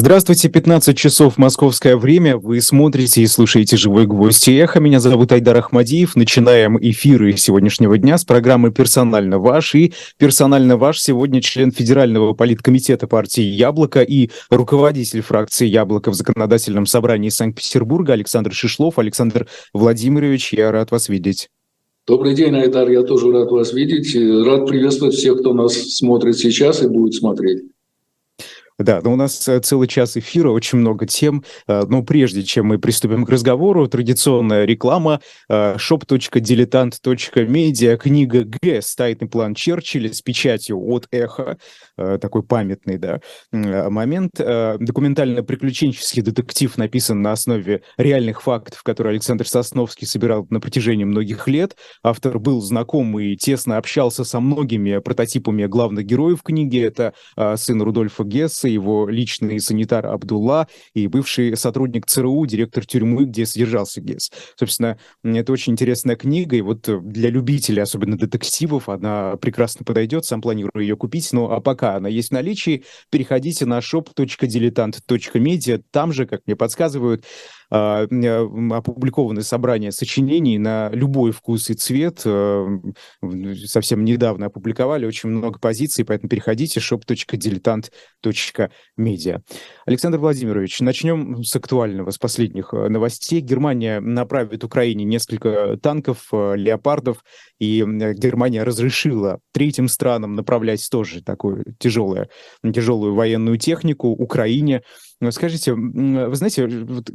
Здравствуйте, 15 часов московское время. Вы смотрите и слушаете «Живой гвоздь» и эхо. Меня зовут Айдар Ахмадиев. Начинаем эфиры сегодняшнего дня с программы «Персонально ваш». И «Персонально ваш» сегодня член Федерального политкомитета партии «Яблоко» и руководитель фракции «Яблоко» в Законодательном собрании Санкт-Петербурга Александр Шишлов. Александр Владимирович, я рад вас видеть. Добрый день, Айдар. Я тоже рад вас видеть. Рад приветствовать всех, кто нас смотрит сейчас и будет смотреть. Да, но у нас э, целый час эфира, очень много тем. Э, но прежде чем мы приступим к разговору, традиционная реклама э, shop.diletant.media, книга Г «Стайтный план Черчилля» с печатью от «Эхо», такой памятный да, момент. Документально-приключенческий детектив написан на основе реальных фактов, которые Александр Сосновский собирал на протяжении многих лет. Автор был знаком и тесно общался со многими прототипами главных героев книги. Это сын Рудольфа Гесса, его личный санитар Абдулла и бывший сотрудник ЦРУ, директор тюрьмы, где содержался ГЕС. Собственно, это очень интересная книга, и вот для любителей, особенно детективов, она прекрасно подойдет, сам планирую ее купить, но а пока она есть в наличии, переходите на shop.diletant.media, там же, как мне подсказывают, опубликованы собрания сочинений на любой вкус и цвет. Э, совсем недавно опубликовали очень много позиций, поэтому переходите shop.diletant.media. Александр Владимирович, начнем с актуального, с последних э, новостей. Германия направит Украине несколько танков, э, леопардов, и Германия разрешила третьим странам направлять тоже такую тяжелую, тяжелую военную технику Украине. Скажите, вы знаете,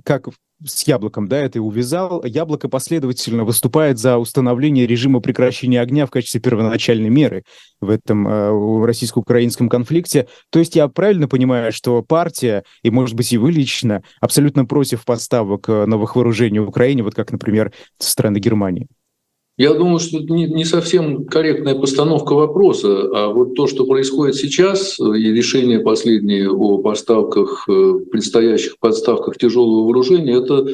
как с яблоком, да, это и увязал. Яблоко последовательно выступает за установление режима прекращения огня в качестве первоначальной меры в этом э, российско-украинском конфликте. То есть я правильно понимаю, что партия, и, может быть, и вы лично, абсолютно против поставок э, новых вооружений в Украине, вот как, например, со стороны Германии? Я думаю, что это не, совсем корректная постановка вопроса, а вот то, что происходит сейчас, и решение последнее о поставках, э, предстоящих подставках тяжелого вооружения, это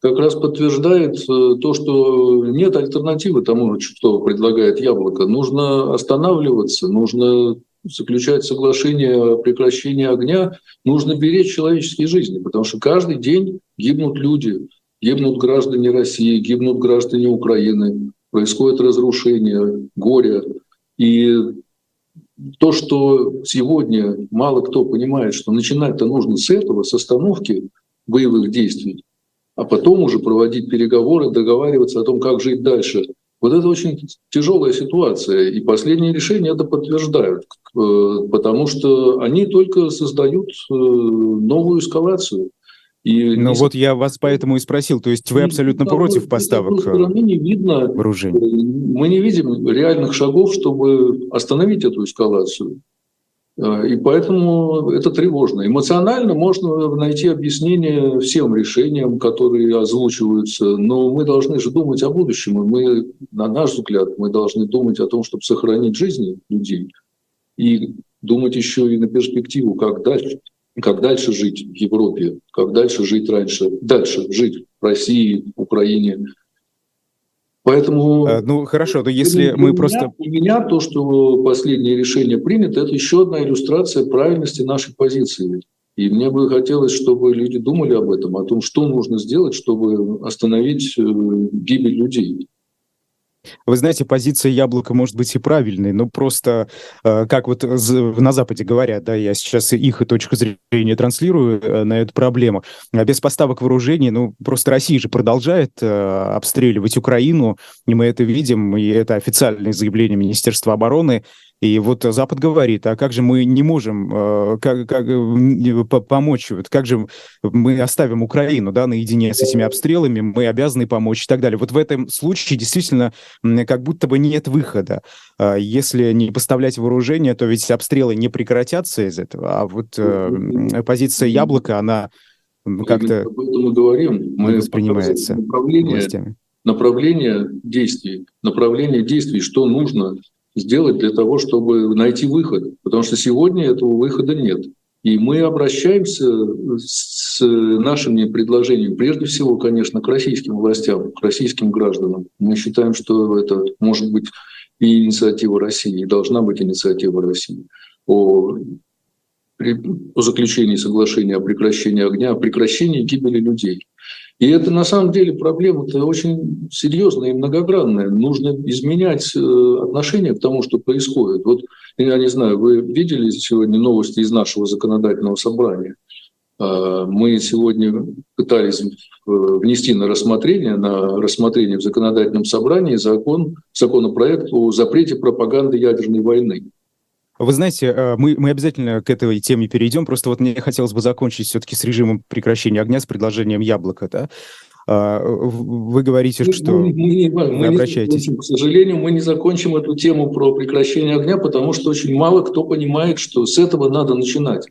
как раз подтверждает э, то, что нет альтернативы тому, что предлагает Яблоко. Нужно останавливаться, нужно заключать соглашение о прекращении огня, нужно беречь человеческие жизни, потому что каждый день гибнут люди, гибнут граждане России, гибнут граждане Украины, происходит разрушение, горе. И то, что сегодня мало кто понимает, что начинать-то нужно с этого, с остановки боевых действий, а потом уже проводить переговоры, договариваться о том, как жить дальше. Вот это очень тяжелая ситуация, и последние решения это подтверждают, э, потому что они только создают э, новую эскалацию. И ну не... вот я вас поэтому и спросил, то есть вы абсолютно против поставок стороны не видно, вооружений? Мы не видим реальных шагов, чтобы остановить эту эскалацию. Э, и поэтому это тревожно. Эмоционально можно найти объяснение всем решениям, которые озвучиваются, но мы должны же думать о будущем. И мы, на наш взгляд, мы должны думать о том, чтобы сохранить жизни людей и думать еще и на перспективу, как дальше как дальше жить в Европе, как дальше жить раньше, дальше жить в России, Украине. Поэтому... А, ну, хорошо, то если мы меня, просто... У меня то, что последнее решение принято, это еще одна иллюстрация правильности нашей позиции. И мне бы хотелось, чтобы люди думали об этом, о том, что нужно сделать, чтобы остановить э, гибель людей. Вы знаете, позиция яблока может быть и правильной, но просто, э, как вот на Западе говорят, да, я сейчас их и точку зрения транслирую э, на эту проблему. А без поставок вооружений, ну, просто Россия же продолжает э, обстреливать Украину, и мы это видим, и это официальное заявление Министерства обороны, и вот Запад говорит, а как же мы не можем э, как, как, э, помочь, вот как же мы оставим Украину да, наедине с этими обстрелами, мы обязаны помочь и так далее. Вот в этом случае действительно как будто бы нет выхода. А если не поставлять вооружение, то ведь обстрелы не прекратятся из этого, а вот э, позиция яблока, она как-то об этом мы говорим, мы воспринимается направление, властями. направление действий, направление действий, что нужно сделать для того, чтобы найти выход. Потому что сегодня этого выхода нет. И мы обращаемся с нашими предложениями, прежде всего, конечно, к российским властям, к российским гражданам. Мы считаем, что это может быть и инициатива России, и должна быть инициатива России о при, по заключении соглашения о прекращении огня, о прекращении гибели людей. И это на самом деле проблема-то очень серьезная и многогранная. Нужно изменять э, отношение к тому, что происходит. Вот, я не знаю, вы видели сегодня новости из нашего законодательного собрания? А, мы сегодня пытались э, внести на рассмотрение, на рассмотрение в законодательном собрании закон, законопроект о запрете пропаганды ядерной войны. Вы знаете, э, мы, мы обязательно к этой теме перейдем. Просто вот мне хотелось бы закончить все-таки с режимом прекращения огня, с предложением яблока. Да? А, вы говорите, что мы, мы, мы, мы обращаетесь. Не, к сожалению, мы не закончим эту тему про прекращение огня, потому что очень мало кто понимает, что с этого надо начинать.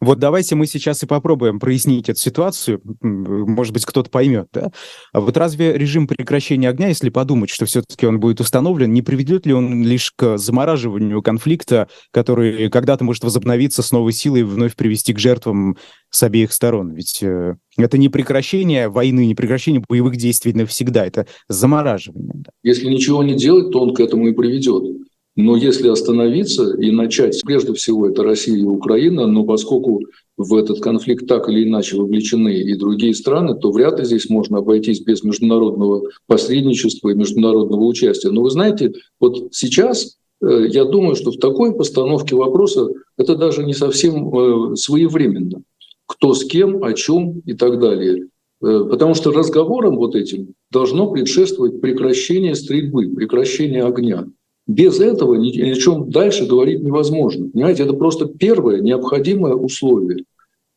Вот давайте мы сейчас и попробуем прояснить эту ситуацию. Может быть, кто-то поймет, да? А вот разве режим прекращения огня, если подумать, что все-таки он будет установлен, не приведет ли он лишь к замораживанию конфликта, который когда-то может возобновиться с новой силой и вновь привести к жертвам с обеих сторон? Ведь э, это не прекращение войны, не прекращение боевых действий навсегда, это замораживание. Да. Если ничего не делать, то он к этому и приведет. Но если остановиться и начать, прежде всего это Россия и Украина, но поскольку в этот конфликт так или иначе вовлечены и другие страны, то вряд ли здесь можно обойтись без международного посредничества и международного участия. Но вы знаете, вот сейчас э, я думаю, что в такой постановке вопроса это даже не совсем э, своевременно. Кто с кем, о чем и так далее. Э, потому что разговорам вот этим должно предшествовать прекращение стрельбы, прекращение огня. Без этого ни, ни о чем дальше говорить невозможно. Понимаете, это просто первое необходимое условие.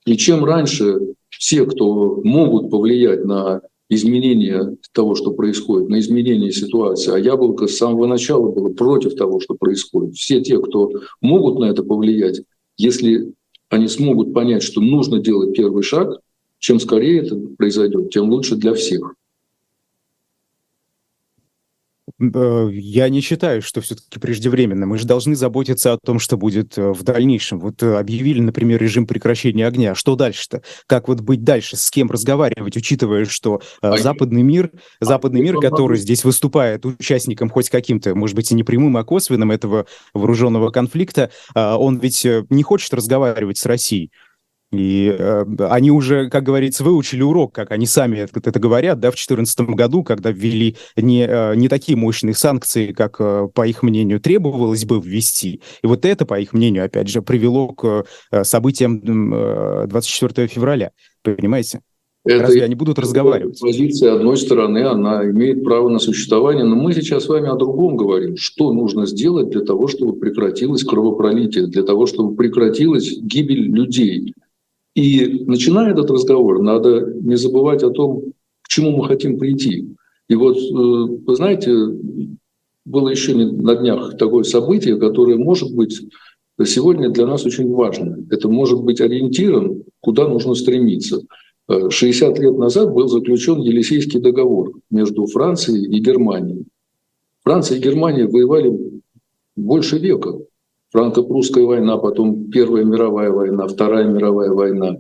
И чем раньше все, кто могут повлиять на изменение того, что происходит, на изменение ситуации, а Яблоко с самого начала было против того, что происходит. Все те, кто могут на это повлиять, если они смогут понять, что нужно делать первый шаг, чем скорее это произойдет, тем лучше для всех. Э, я не считаю, что все-таки преждевременно. Мы же должны заботиться о том, что будет э, в дальнейшем. Вот э, объявили, например, режим прекращения огня. Что дальше-то? Как вот быть дальше? С кем разговаривать, учитывая, что а западный мир, а западный мир, который здесь выступает участником хоть каким-то, может быть, и не прямым, а косвенным этого вооруженного конфликта, а, он ведь не хочет разговаривать с Россией. И э, они уже, как говорится, выучили урок, как они сами это, это говорят, да, в 2014 году, когда ввели не, э, не такие мощные санкции, как, э, по их мнению, требовалось бы ввести. И вот это, по их мнению, опять же, привело к э, событиям э, 24 февраля. Понимаете? Это Разве они будут разговаривать? Позиция одной стороны, она имеет право на существование, но мы сейчас с вами о другом говорим. Что нужно сделать для того, чтобы прекратилось кровопролитие, для того, чтобы прекратилась гибель людей? И начиная этот разговор, надо не забывать о том, к чему мы хотим прийти. И вот, э, вы знаете, было еще на днях такое событие, которое может быть сегодня для нас очень важно. Это может быть ориентиром, куда нужно стремиться. 60 э, лет назад был заключен Елисейский договор между Францией и Германией. Франция и Германия воевали больше века франко-прусская война, потом Первая мировая война, Вторая мировая война.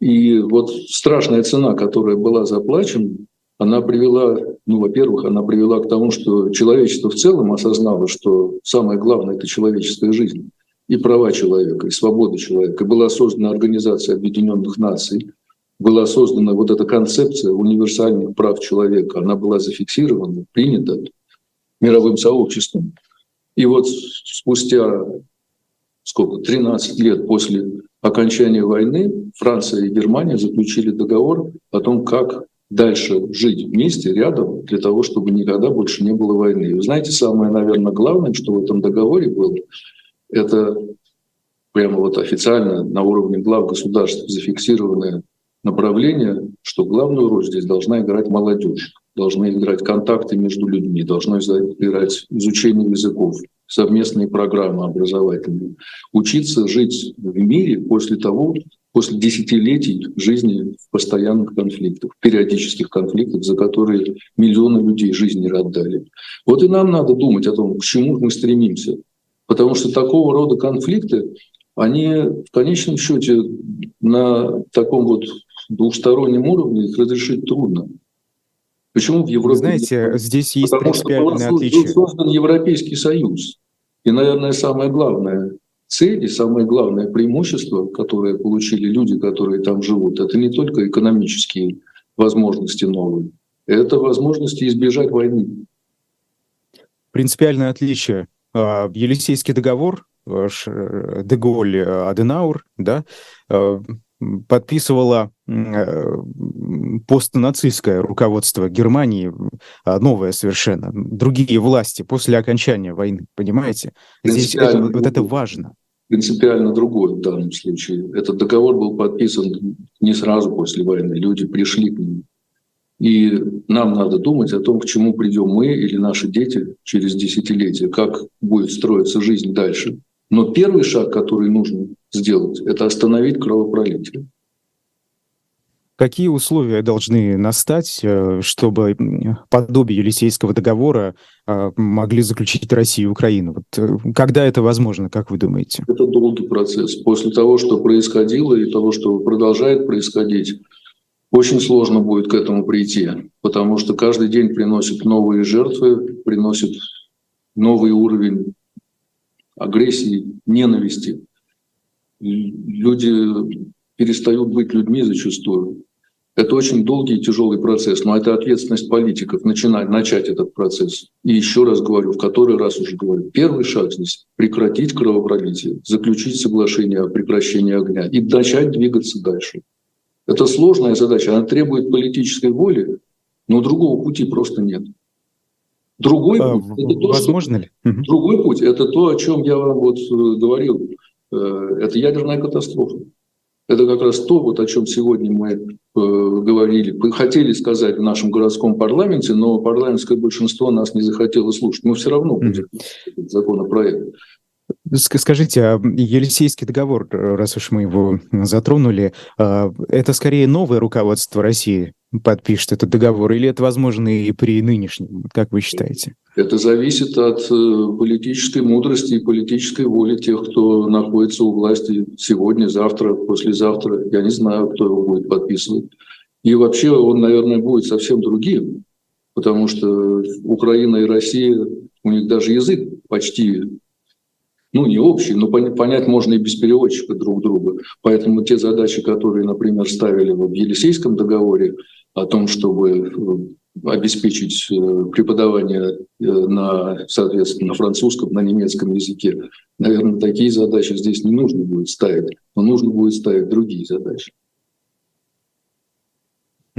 И вот страшная цена, которая была заплачена, она привела, ну, во-первых, она привела к тому, что человечество в целом осознало, что самое главное – это человеческая жизнь и права человека, и свобода человека. Была создана Организация Объединенных Наций, была создана вот эта концепция универсальных прав человека. Она была зафиксирована, принята мировым сообществом. И вот спустя сколько, 13 лет после окончания войны Франция и Германия заключили договор о том, как дальше жить вместе, рядом, для того, чтобы никогда больше не было войны. И вы знаете, самое, наверное, главное, что в этом договоре было, это прямо вот официально на уровне глав государств зафиксированное направление, что главную роль здесь должна играть молодежь должны играть контакты между людьми, должно играть изучение языков, совместные программы образовательные, учиться жить в мире после того, после десятилетий жизни в постоянных конфликтах, периодических конфликтах, за которые миллионы людей жизни отдали. Вот и нам надо думать о том, к чему мы стремимся. Потому что такого рода конфликты, они в конечном счете на таком вот двухстороннем уровне их разрешить трудно. Почему в Европе? Знаете, здесь есть Потому принципиальное что отличие. создан Европейский Союз. И, наверное, самое главное, цель и самое главное преимущество, которое получили люди, которые там живут, это не только экономические возможности новые, это возможности избежать войны. Принципиальное отличие. А, Елисейский договор, э, Деголь, э, Аденаур, да, э, подписывала постнацистское руководство Германии, а, новое совершенно, другие власти после окончания войны, понимаете? Здесь это, вот это важно. Принципиально другое в данном случае. Этот договор был подписан не сразу после войны, люди пришли к нему. И нам надо думать о том, к чему придем мы или наши дети через десятилетия, как будет строиться жизнь дальше. Но первый шаг, который нужно сделать, это остановить кровопролитие. Какие условия должны настать, э, чтобы подобие Елисейского договора э, могли заключить Россия и Украина? Вот э, когда это возможно, как вы думаете? Это долгий процесс. После того, что происходило и того, что продолжает происходить, очень сложно будет к этому прийти, потому что каждый день приносит новые жертвы, приносит новый уровень агрессии, ненависти. Люди перестают быть людьми зачастую. Это очень долгий и тяжелый процесс, но это ответственность политиков начинать, начать этот процесс. И еще раз говорю, в который раз уже говорю, первый шаг здесь – прекратить кровопролитие, заключить соглашение о прекращении огня и начать двигаться дальше. Это сложная задача, она требует политической воли, но другого пути просто нет. Другой а, путь, это то, возможно что, ли? Другой путь – это то, о чем я вам вот э, говорил. Э, это ядерная катастрофа. Это как раз то, вот о чем сегодня мы э, говорили, хотели сказать в нашем городском парламенте, но парламентское большинство нас не захотело слушать. Мы все равно будем mm-hmm. законопроект. Скажите, а Елисейский договор, раз уж мы его затронули, это скорее новое руководство России подпишет этот договор, или это возможно и при нынешнем, как вы считаете? Это зависит от э, политической мудрости и политической воли тех, кто находится у власти сегодня, завтра, послезавтра. Я не знаю, кто его будет подписывать. И вообще он, наверное, будет совсем другим, потому что Украина и Россия, у них даже язык почти ну, не общий, но понять можно и без переводчика друг друга. Поэтому те задачи, которые, например, ставили в Елисейском договоре о том, чтобы э, обеспечить э, преподавание э, на, соответственно, на французском, на немецком языке, наверное, такие задачи здесь не нужно будет ставить, но нужно будет ставить другие задачи.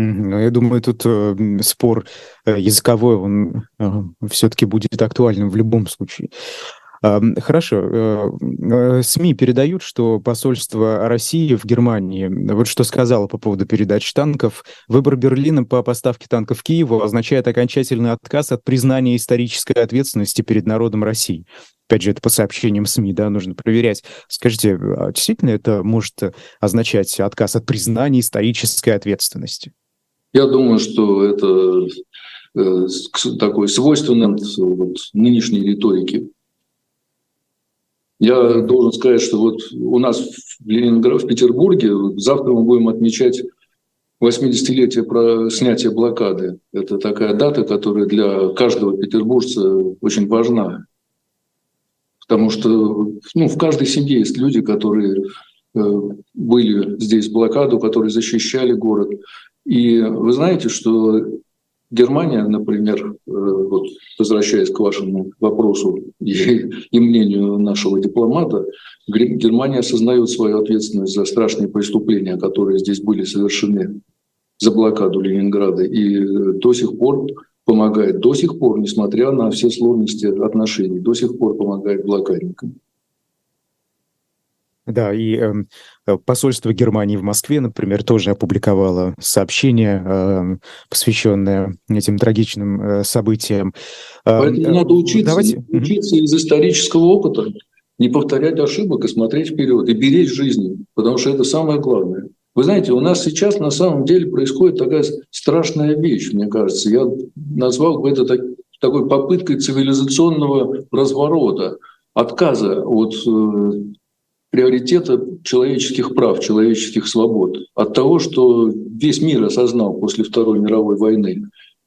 Ну, я думаю, тут э, спор языковой, он э, все-таки будет актуальным в любом случае. Хорошо. Э, э, СМИ передают, что посольство России в Германии, вот что сказала по поводу передач танков, выбор Берлина по поставке танков Киеву означает окончательный отказ от признания исторической ответственности перед народом России. Опять же, это по сообщениям СМИ, да, нужно проверять. Скажите, а действительно это может означать отказ от признания исторической ответственности? Я думаю, что это э, такой свойственный вот, нынешней риторике я должен сказать, что вот у нас в Ленинграде, в Петербурге завтра мы будем отмечать 80-летие про снятие блокады. Это такая дата, которая для каждого петербуржца очень важна. Потому что ну, в каждой семье есть люди, которые э, были здесь в блокаду, которые защищали город. И вы знаете, что Германия, например, э, вот, возвращаясь к вашему вопросу и, и мнению нашего дипломата, Германия осознает свою ответственность за страшные преступления, которые здесь были совершены за блокаду Ленинграда, и э, до сих пор помогает, до сих пор, несмотря на все сложности отношений, до сих пор помогает блокадникам. Да, и эм, э, посольство Германии в Москве, например, тоже опубликовало сообщение, э, посвященное этим трагичным э, событиям. Поэтому э, надо учиться, Давайте... учиться из исторического опыта, не повторять ошибок и смотреть вперед, и беречь жизни, потому что это самое главное. Вы знаете, у нас сейчас на самом деле происходит такая страшная вещь, мне кажется. Я назвал бы это так, такой попыткой цивилизационного разворота, отказа от э, приоритета человеческих прав, человеческих свобод, от того, что весь мир осознал после Второй мировой войны.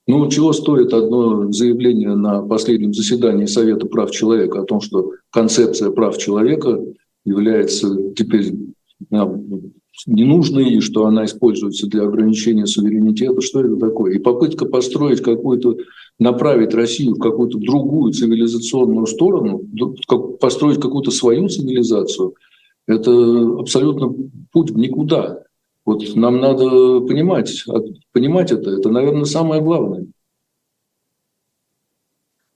Ну, чего стоит одно заявление на последнем заседании Совета прав человека о том, что концепция прав человека является теперь ненужной, и что она используется для ограничения суверенитета. Что это такое? И попытка построить какую-то, направить Россию в какую-то другую цивилизационную сторону, построить какую-то свою цивилизацию, это абсолютно путь в никуда. Вот нам надо понимать, понимать это. Это, наверное, самое главное.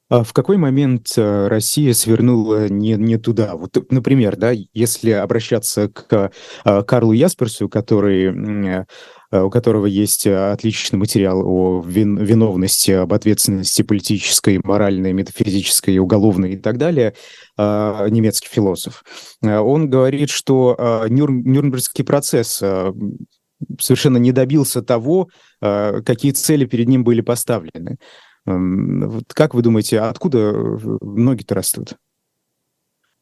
А в какой момент э, Россия свернула не, не туда? Вот, например, да, если обращаться к э, Карлу Ясперсу, который, э, у которого есть отличный материал о вин, виновности, об ответственности политической, моральной, метафизической, уголовной и так далее, немецкий философ, он говорит, что Нюр, Нюрнбергский процесс совершенно не добился того, какие цели перед ним были поставлены. Эм, вот как вы думаете, откуда э, ноги-то растут?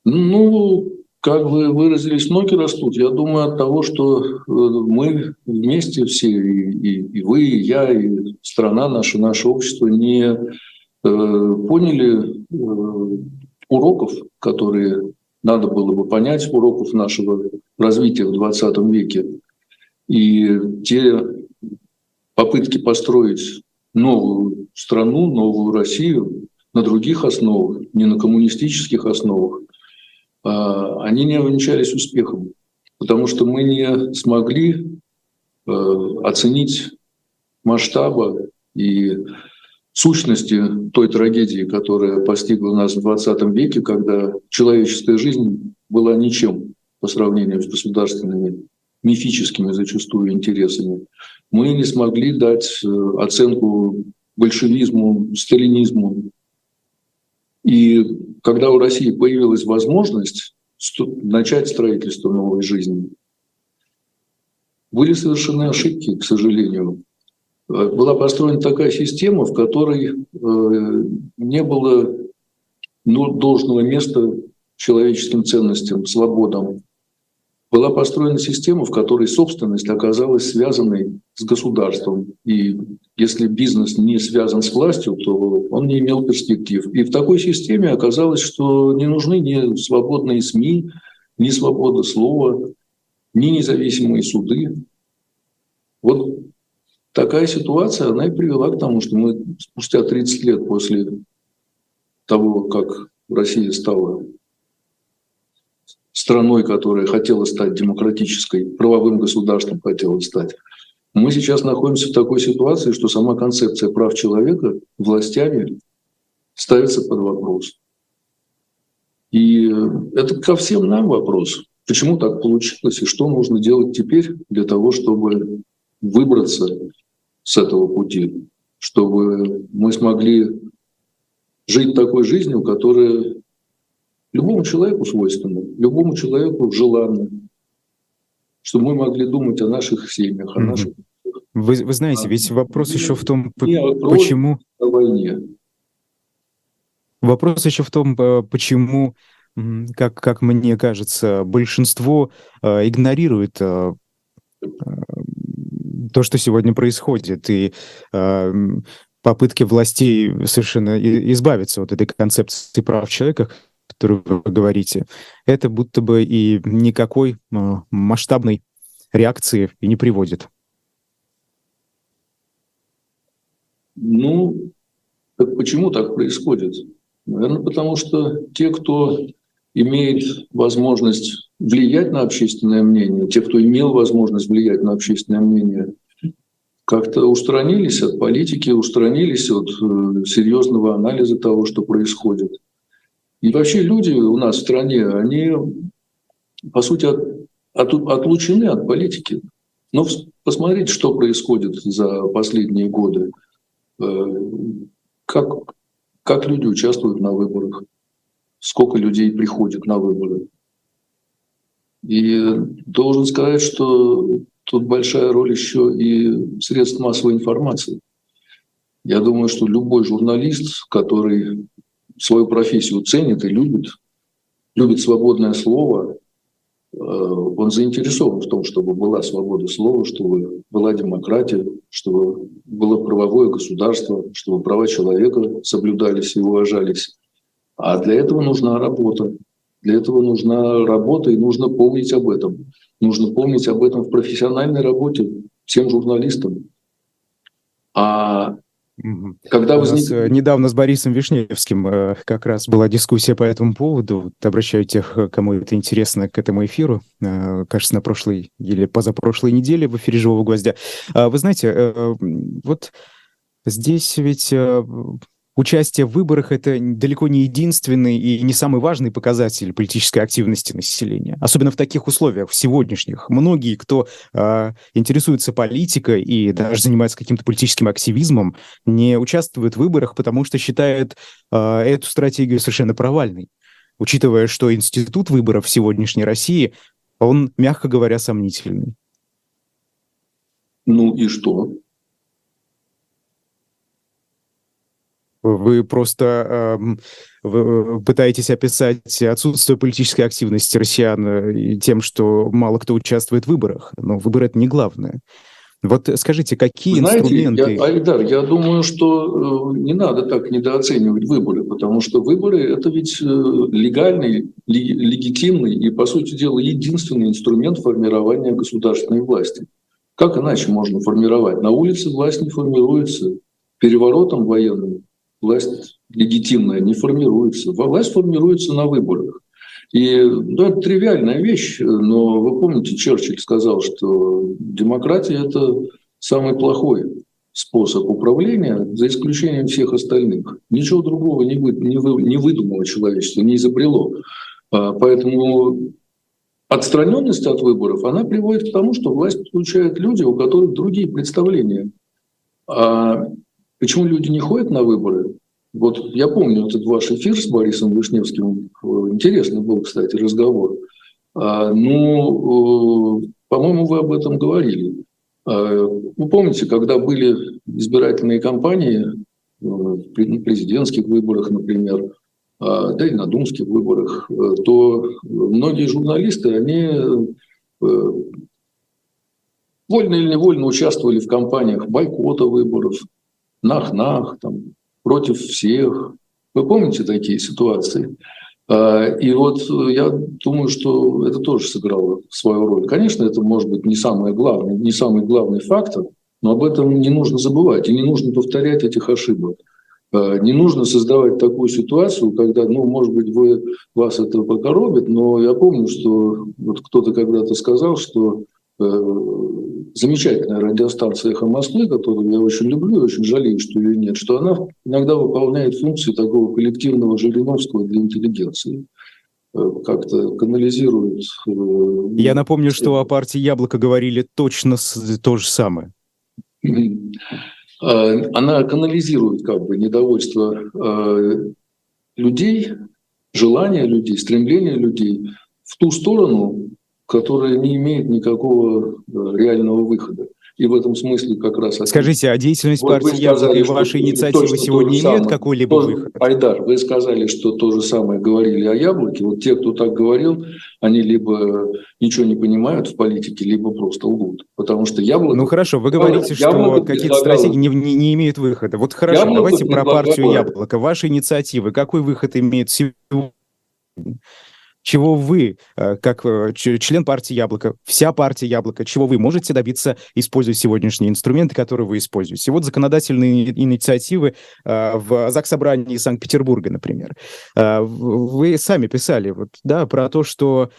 Ну, как вы выразились, ноги растут. Я думаю от того, что э, мы вместе все, и, и, и вы, и я, и страна наша, наше общество не э, поняли э, уроков, которые надо было бы понять, уроков нашего развития в 20 веке. И те попытки построить новую страну, новую Россию на других основах, не на коммунистических основах, а, они не увенчались успехом, потому что мы не смогли э, оценить масштаба и сущности той трагедии, которая постигла нас в 20 веке, когда человеческая жизнь была ничем по сравнению с государственными мифическими зачастую интересами мы не смогли дать э, оценку большевизму, сталинизму. И когда у России появилась возможность начать строительство новой жизни, были совершены ошибки, к сожалению. Э, была построена такая система, в которой э, не было ну, должного места человеческим ценностям, свободам, была построена система, в которой собственность оказалась связанной с государством. И если бизнес не связан с властью, то он не имел перспектив. И в такой системе оказалось, что не нужны ни свободные СМИ, ни свобода слова, ни независимые суды. Вот такая ситуация, она и привела к тому, что мы спустя 30 лет после того, как Россия стала страной, которая хотела стать демократической, правовым государством хотела стать. Мы сейчас находимся в такой ситуации, что сама концепция прав человека властями ставится под вопрос. И это ко всем нам вопрос. Почему так получилось и что нужно делать теперь для того, чтобы выбраться с этого пути, чтобы мы смогли жить такой жизнью, которая любому человеку свойственно, любому человеку желанно, чтобы мы могли думать о наших семьях, о наших... Вы, вы знаете, ведь вопрос а, еще в том, почему... О войне. Вопрос еще в том, почему, как, как мне кажется, большинство э, игнорирует э, то, что сегодня происходит, и э, попытки властей совершенно избавиться от этой концепции прав человека, которую вы говорите, это будто бы и никакой а, масштабной реакции и не приводит. Ну, так почему так происходит? Наверное, потому что те, кто имеет возможность влиять на общественное мнение, те, кто имел возможность влиять на общественное мнение, как-то устранились от политики, устранились от э, серьезного анализа того, что происходит. И вообще люди у нас в стране, они, по сути, от, от, отлучены от политики. Но посмотрите, что происходит за последние годы. Э, как, как люди участвуют на выборах, сколько людей приходит на выборы. И должен сказать, что тут большая роль еще и средств массовой информации. Я думаю, что любой журналист, который свою профессию ценит и любит, любит свободное слово, э, он заинтересован в том, чтобы была свобода слова, чтобы была демократия, чтобы было правовое государство, чтобы права человека соблюдались и уважались. А для этого нужна работа. Для этого нужна работа, и нужно помнить об этом. Нужно помнить об этом в профессиональной работе всем журналистам. А когда возник... Э, недавно с Борисом Вишневским э, как раз была дискуссия по этому поводу. Обращаю тех, кому это интересно, к этому эфиру. Э, кажется, на прошлой или позапрошлой неделе в эфире «Живого гвоздя». А вы знаете, вот здесь ведь участие в выборах – это далеко не единственный и не самый важный показатель политической активности населения. Особенно в таких условиях, в сегодняшних. Многие, кто э, интересуется политикой и даже занимается каким-то политическим активизмом, не участвуют в выборах, потому что считают э, эту стратегию совершенно провальной. Учитывая, что институт выборов в сегодняшней России, он, мягко говоря, сомнительный. Ну и что? Вы просто э, вы пытаетесь описать отсутствие политической активности россиян э, тем, что мало кто участвует в выборах. Но выборы — это не главное. Вот скажите, какие Знаете, инструменты... Я, Айдар, я думаю, что э, не надо так недооценивать выборы, потому что выборы – это ведь э, легальный, легитимный и, по сути дела, единственный инструмент формирования государственной власти. Как иначе можно формировать? На улице власть не формируется переворотом военным, власть легитимная не формируется. Власть формируется на выборах. И ну, это тривиальная вещь, но вы помните, Черчилль сказал, что демократия – это самый плохой способ управления, за исключением всех остальных. Ничего другого не, вы, не, вы, не выдумало человечество, не изобрело. А, поэтому отстраненность от выборов, она приводит к тому, что власть получают люди, у которых другие представления. А Почему люди не ходят на выборы? Вот я помню этот ваш эфир с Борисом Вишневским. Интересный был, кстати, разговор. А, ну, э, по-моему, вы об этом говорили. А, вы помните, когда были избирательные кампании э, в президентских выборах, например, а, да и на думских выборах, э, то многие журналисты, они вольно или невольно участвовали в кампаниях бойкота выборов, нах-нах, там, против всех. Вы помните такие ситуации? А, и вот я думаю, что это тоже сыграло свою роль. Конечно, это может быть не самый главный, не самый главный фактор, но об этом не нужно забывать и не нужно повторять этих ошибок. А, не нужно создавать такую ситуацию, когда, ну, может быть, вы, вас это покоробит, но я помню, что вот кто-то когда-то сказал, что Э, замечательная радиостанция «Эхо Москвы», которую я очень люблю и очень жалею, что ее нет, что она иногда выполняет функции такого коллективного Жириновского для интеллигенции э, как-то канализирует. Э, я напомню, что о партии «Яблоко» говорили точно то же самое. Она канализирует как бы недовольство людей, желания людей, стремления людей в ту сторону, которая не имеет никакого э, реального выхода. И в этом смысле как раз... Скажите, а деятельность вот партии Яблоко и ваши инициативы сегодня имеют какой-либо выход? Айдар, вы сказали, что то же самое говорили о Яблоке. Вот те, кто так говорил, они либо ничего не понимают в политике, либо просто лгут. Потому что Яблоко... Ну хорошо, вы говорите, что какие-то стратегии не, не, не имеют выхода. Вот хорошо, яблоко давайте про партию Яблоко. Ваши инициативы, какой выход имеет сегодня? Чего вы, э, как э, член партии «Яблоко», вся партия «Яблоко», чего вы можете добиться, используя сегодняшние инструменты, которые вы используете. Вот законодательные инициативы э, в Заксобрании Санкт-Петербурга, например. Вы сами писали вот, да, про то, что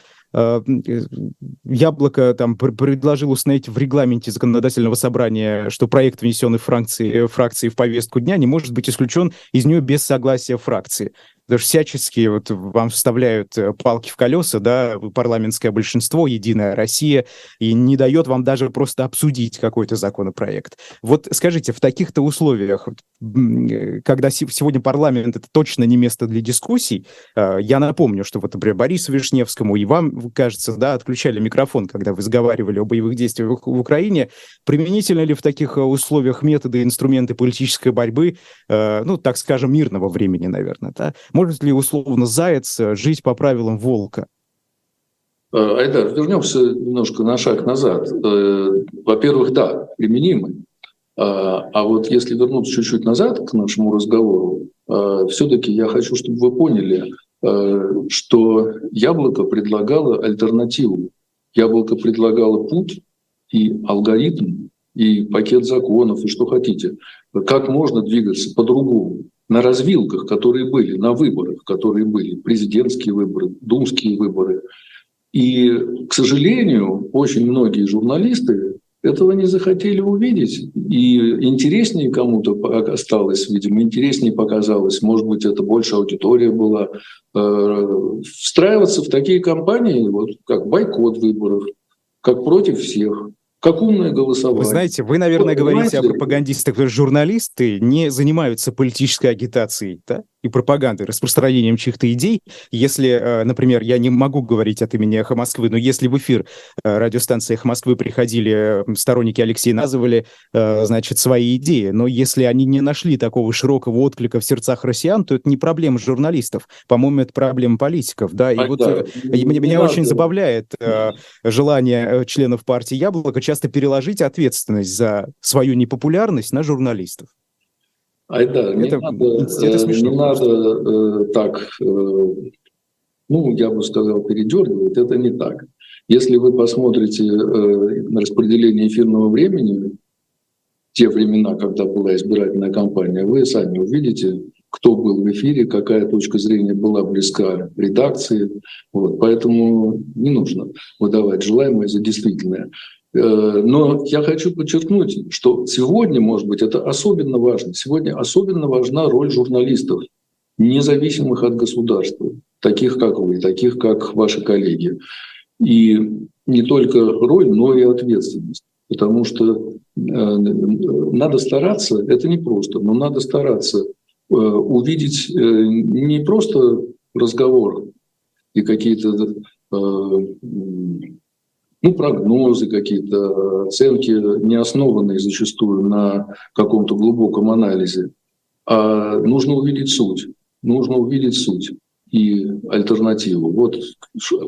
Яблоко там предложил установить в регламенте законодательного собрания, что проект, внесенный фракции, фракции в повестку дня, не может быть исключен из нее без согласия фракции даже всячески вот вам вставляют э, палки в колеса, да, парламентское большинство, Единая Россия, и не дает вам даже просто обсудить какой-то законопроект. Вот скажите, в таких-то условиях, э, когда сегодня парламент это точно не место для дискуссий, э, я напомню, что вот, например, Борису Вишневскому и вам, кажется, да, отключали микрофон, когда вы разговаривали о боевых действиях в Украине. Применительно ли в таких условиях методы, инструменты политической борьбы, ну, так скажем, мирного времени, наверное, да? Может ли условно заяц э, жить по правилам волка? Э, Айдар, вернемся немножко на шаг назад. Э, во-первых, да, применимы. А вот если вернуться чуть-чуть назад к нашему разговору, все-таки я хочу, чтобы вы поняли, что яблоко предлагало альтернативу. Яблоко предлагало путь и алгоритм, и пакет законов, и что хотите. Как можно двигаться по-другому? На развилках, которые были, на выборах, которые были, президентские выборы, думские выборы. И, к сожалению, очень многие журналисты этого не захотели увидеть. И интереснее кому-то осталось, видимо, интереснее показалось, может быть, это больше аудитория была, э, встраиваться в такие кампании, вот как бойкот выборов, как против всех как умное голосование. Вы знаете, вы, наверное, вот, говорите о пропагандистах, журналисты не занимаются политической агитацией, да? И пропагандой, распространением чьих-то идей. Если, э, например, я не могу говорить от имени «Эхо Москвы», но если в эфир э, радиостанции «Эхо Москвы» приходили сторонники Алексея Называли, э, значит, свои идеи, но если они не нашли такого широкого отклика в сердцах россиян, то это не проблема журналистов. По-моему, это проблема политиков. Да? И а, вот да. меня, меня очень забавляет желание членов партии «Яблоко» часто переложить ответственность за свою непопулярность на журналистов. Айда, не это, надо, это смешно, не надо э, так, э, ну, я бы сказал, передергивать, это не так. Если вы посмотрите э, распределение эфирного времени, те времена, когда была избирательная кампания, вы сами увидите, кто был в эфире, какая точка зрения была близка редакции. Вот, поэтому не нужно выдавать желаемое за действительное. Э, но я хочу подчеркнуть, что сегодня, может быть, это особенно важно. Сегодня особенно важна роль журналистов, независимых от государства, таких как вы, таких как ваши коллеги. И не только роль, но и ответственность. Потому что э, надо стараться, это не просто, но надо стараться э, увидеть не просто разговор и какие-то ну, прогнозы какие-то, оценки, не основанные зачастую на каком-то глубоком анализе. А нужно увидеть суть. Нужно увидеть суть и альтернативу. Вот,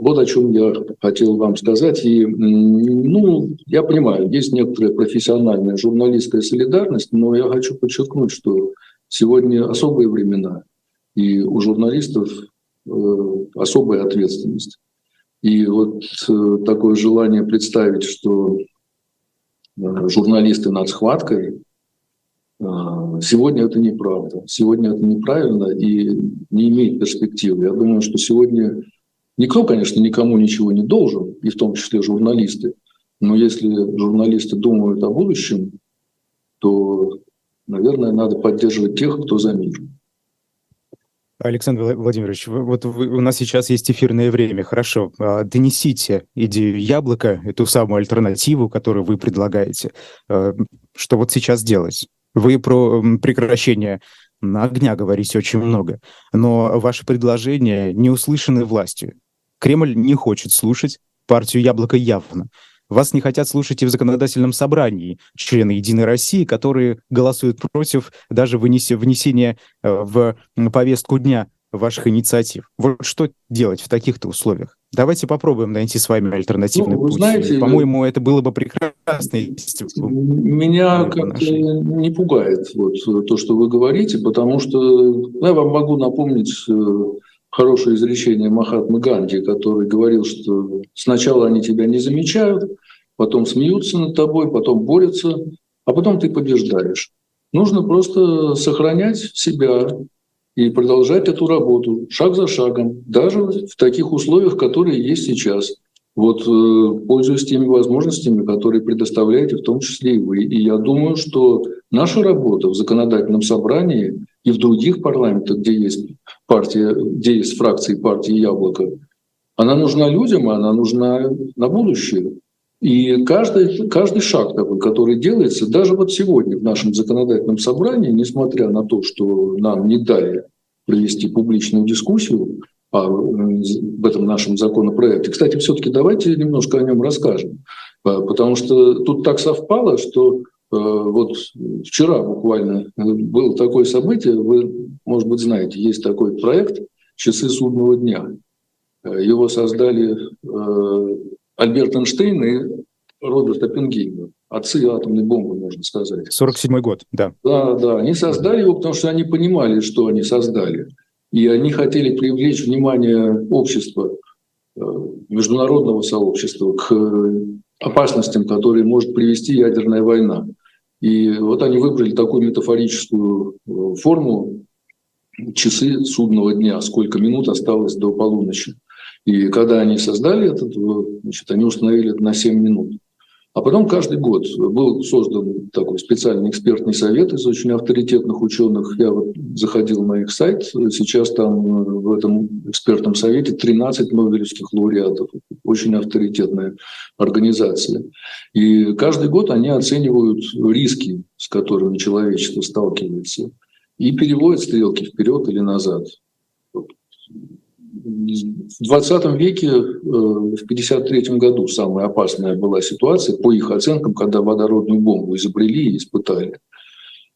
вот о чем я хотел вам сказать. И, ну, я понимаю, есть некоторая профессиональная журналистская солидарность, но я хочу подчеркнуть, что сегодня особые времена, и у журналистов э, особая ответственность. И вот э, такое желание представить, что э, журналисты над схваткой, э, сегодня это неправда. Сегодня это неправильно и не имеет перспективы. Я думаю, что сегодня никто, конечно, никому ничего не должен, и в том числе журналисты. Но если журналисты думают о будущем, то, наверное, надо поддерживать тех, кто за мир. Александр Владимирович, вот у нас сейчас есть эфирное время. Хорошо, а, донесите идею яблока, эту самую альтернативу, которую вы предлагаете. А, что вот сейчас делать? Вы про прекращение огня говорите очень много, но ваши предложения не услышаны властью. Кремль не хочет слушать партию «Яблоко» явно. Вас не хотят слушать и в законодательном собрании члены «Единой России», которые голосуют против даже вынесения э, в повестку дня ваших инициатив. Вот что делать в таких-то условиях? Давайте попробуем найти с вами альтернативный ну, путь. Знаете, По-моему, это было бы прекрасно. Меня как-то не пугает вот, то, что вы говорите, потому что ну, я вам могу напомнить э, хорошее изречение Махатмы Ганди, который говорил, что сначала они тебя не замечают, потом смеются над тобой, потом борются, а потом ты побеждаешь. Нужно просто сохранять себя и продолжать эту работу шаг за шагом, даже в таких условиях, которые есть сейчас. Вот э, пользуясь теми возможностями, которые предоставляете, в том числе и вы. И я думаю, что наша работа в законодательном собрании и в других парламентах, где есть партия, где есть фракции партии «Яблоко», она нужна людям, она нужна на будущее. И каждый, каждый шаг такой, который делается, даже вот сегодня в нашем законодательном собрании, несмотря на то, что нам не дали провести публичную дискуссию о, в этом нашем законопроекте. Кстати, все-таки давайте немножко о нем расскажем, потому что тут так совпало, что Э, вот вчера буквально было такое событие, вы, может быть, знаете, есть такой проект «Часы судного дня». Э, его создали э, Альберт Эйнштейн и Роберт Оппенгеймер, отцы атомной бомбы, можно сказать. 47 год, да. Да, да, они создали его, потому что они понимали, что они создали. И они хотели привлечь внимание общества, э, международного сообщества к опасностям, которые может привести ядерная война. И вот они выбрали такую метафорическую э, форму часы судного дня, сколько минут осталось до полуночи. И когда они создали этот, э, значит, они установили это на 7 минут. А потом каждый год был создан такой специальный экспертный совет из очень авторитетных ученых. Я вот заходил на их сайт, сейчас там э, в этом экспертном совете 13 нобелевских лауреатов. Очень авторитетная организация. И каждый год они оценивают риски, с которыми человечество сталкивается, и переводят стрелки вперед или назад в 20 веке, э, в 1953 году самая опасная была ситуация, по их оценкам, когда водородную бомбу изобрели и испытали.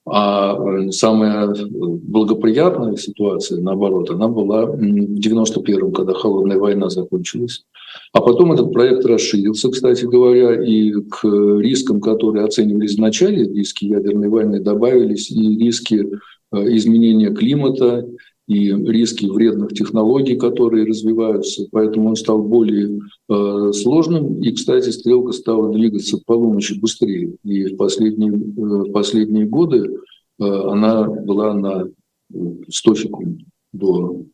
А э, самая благоприятная ситуация, наоборот, она была в 91-м, когда холодная война закончилась. А потом этот проект расширился, кстати говоря, и к рискам, которые оценивались в начале, риски ядерной войны, добавились и риски э, изменения климата, и риски вредных технологий, которые развиваются, поэтому он стал более э, сложным. И, кстати, стрелка стала двигаться полуночи быстрее. И в последние, э, последние годы э, она была на 100 секунд до,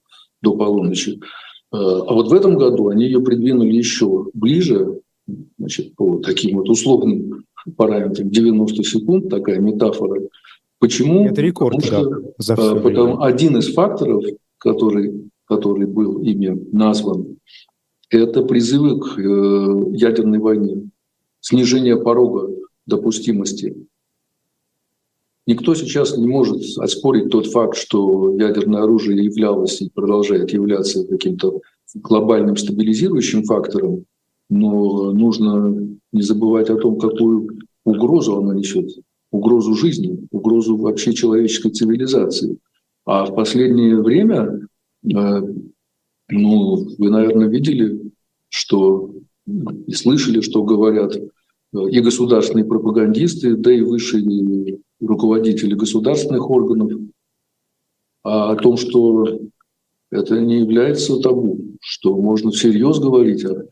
до полуночи. Э, а вот в этом году они ее придвинули еще ближе, значит, по таким вот условным параметрам 90 секунд, такая метафора – Почему? Это рекорд, потому да, что, за все потому один из факторов, который, который был ими назван, это призывы к э, ядерной войне, снижение порога допустимости. Никто сейчас не может оспорить тот факт, что ядерное оружие являлось и продолжает являться каким-то глобальным стабилизирующим фактором, но нужно не забывать о том, какую угрозу оно несет угрозу жизни, угрозу вообще человеческой цивилизации. А в последнее время, э, ну, вы, наверное, видели, что и слышали, что говорят э, и государственные пропагандисты, да и высшие руководители государственных органов о том, что это не является табу, что можно всерьез говорить о,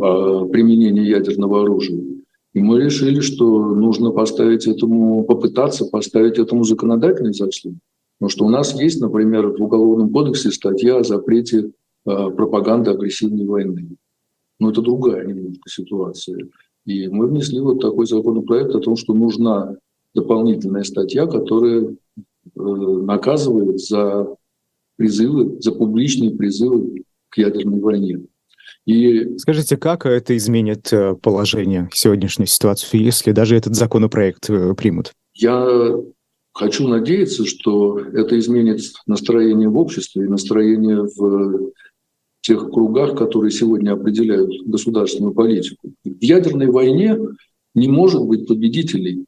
о применении ядерного оружия. И мы решили, что нужно поставить этому, попытаться поставить этому законодательный заслуг. Потому что у нас есть, например, в Уголовном кодексе статья о запрете э, пропаганды агрессивной войны. Но это другая немножко ситуация. И мы внесли вот такой законопроект о том, что нужна дополнительная статья, которая э, наказывает за призывы, за публичные призывы к ядерной войне. И... Скажите, как это изменит э, положение, сегодняшнюю ситуацию, если даже этот законопроект э, примут? Я хочу надеяться, что это изменит настроение в обществе и настроение в тех кругах, которые сегодня определяют государственную политику. В ядерной войне не может быть победителей,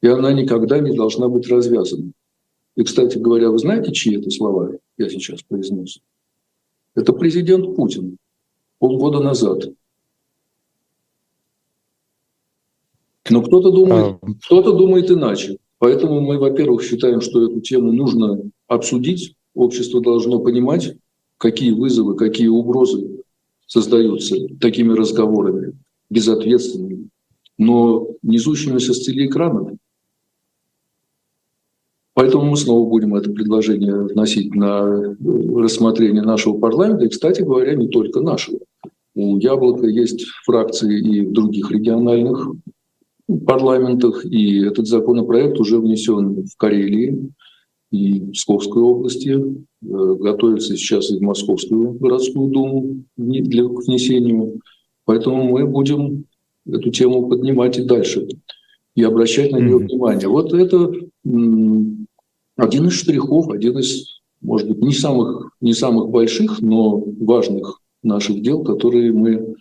и она никогда не должна быть развязана. И, кстати говоря, вы знаете, чьи это слова я сейчас произнес? Это президент Путин полгода назад. Но кто-то думает, а... кто-то думает иначе. Поэтому мы, во-первых, считаем, что эту тему нужно обсудить. Общество должно понимать, какие вызовы, какие угрозы создаются такими разговорами, безответственными, но несущимися с телеэкранов. Поэтому мы снова будем это предложение вносить на рассмотрение нашего парламента, и, кстати говоря, не только нашего. У Яблока есть фракции и в других региональных парламентах, и этот законопроект уже внесен в Карелии и в Псковской области, э, готовится сейчас и в Московскую городскую думу для внесения. Поэтому мы будем эту тему поднимать и дальше и обращать на нее mm-hmm. внимание. Вот это один из штрихов, один из, может быть, не самых, не самых больших, но важных наших дел, которые мы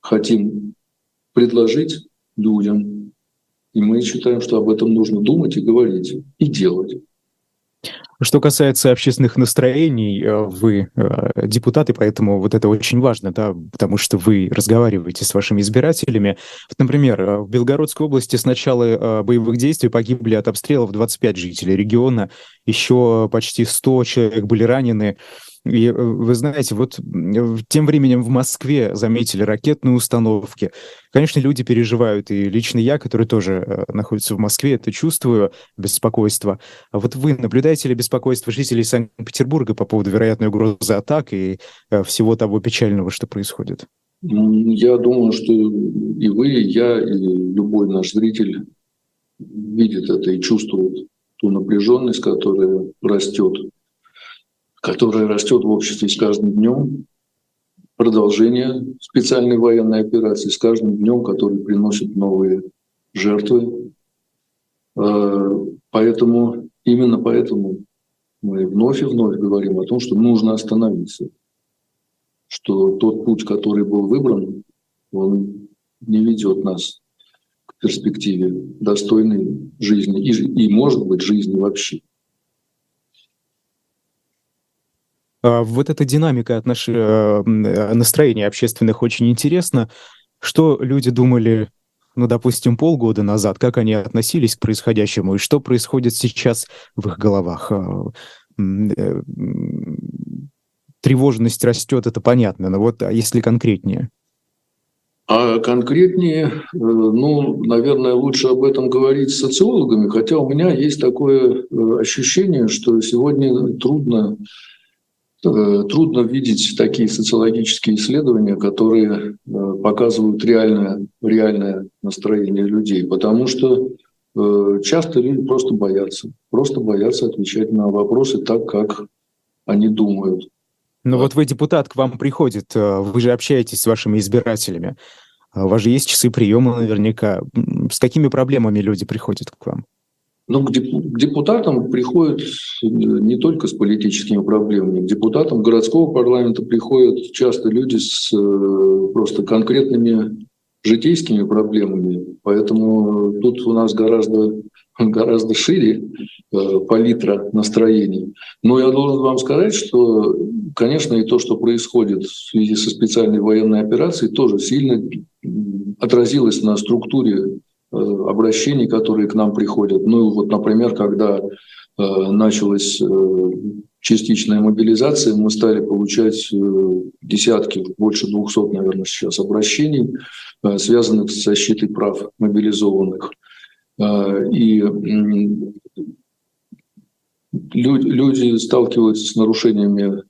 хотим предложить людям. И мы считаем, что об этом нужно думать и говорить, и делать. Что касается общественных настроений, э, вы э, депутаты, поэтому вот это очень важно, да, потому что вы разговариваете с вашими избирателями. Вот, например, э, в Белгородской области с начала боевых действий погибли от обстрелов 25 жителей региона, еще почти 100 человек были ранены. И э, вы знаете, вот тем временем в Москве заметили ракетные установки. Конечно, люди переживают, и лично я, который тоже э, находится в Москве, это чувствую, беспокойство. А вот вы наблюдаете ли беспокойство жителей Санкт-Петербурга по поводу вероятной угрозы атак и э, всего того печального, что происходит? Я думаю, что и вы, и я, и любой наш зритель видит это и чувствует ту напряженность, которая растет которая растет в обществе с каждым днем, продолжение специальной военной операции с каждым днем, который приносит новые жертвы. А, поэтому, именно поэтому мы вновь и вновь говорим о том, что нужно остановиться, что тот путь, который был выбран, он не ведет нас к перспективе достойной жизни и, и может быть, жизни вообще. А, вот эта динамика отнош... Э, э, настроения общественных очень интересна. Что люди думали, ну, допустим, полгода назад, как они относились к происходящему, и что происходит сейчас в их головах? А, э, тревожность растет, это понятно, но вот а если конкретнее? А конкретнее, ну, наверное, лучше об этом говорить с социологами, хотя у меня есть такое ощущение, что сегодня трудно трудно видеть такие социологические исследования, которые э, показывают реальное, реальное настроение людей, потому что э, часто люди просто боятся, просто боятся отвечать на вопросы так, как они думают. Но вот вы депутат, к вам приходит, вы же общаетесь с вашими избирателями, у вас же есть часы приема наверняка. С какими проблемами люди приходят к вам? Ну, к депутатам приходят э, не только с политическими проблемами. К депутатам городского парламента приходят часто люди с э, просто конкретными житейскими проблемами. Поэтому тут у нас гораздо, гораздо шире э, палитра настроений. Но я должен вам сказать, что, конечно, и то, что происходит в связи со специальной военной операцией, тоже сильно отразилось на структуре обращений, которые к нам приходят. Ну вот, например, когда э, началась э, частичная мобилизация, мы стали получать десятки, больше 200, наверное, сейчас обращений, связанных с защитой прав мобилизованных. И люди сталкиваются с нарушениями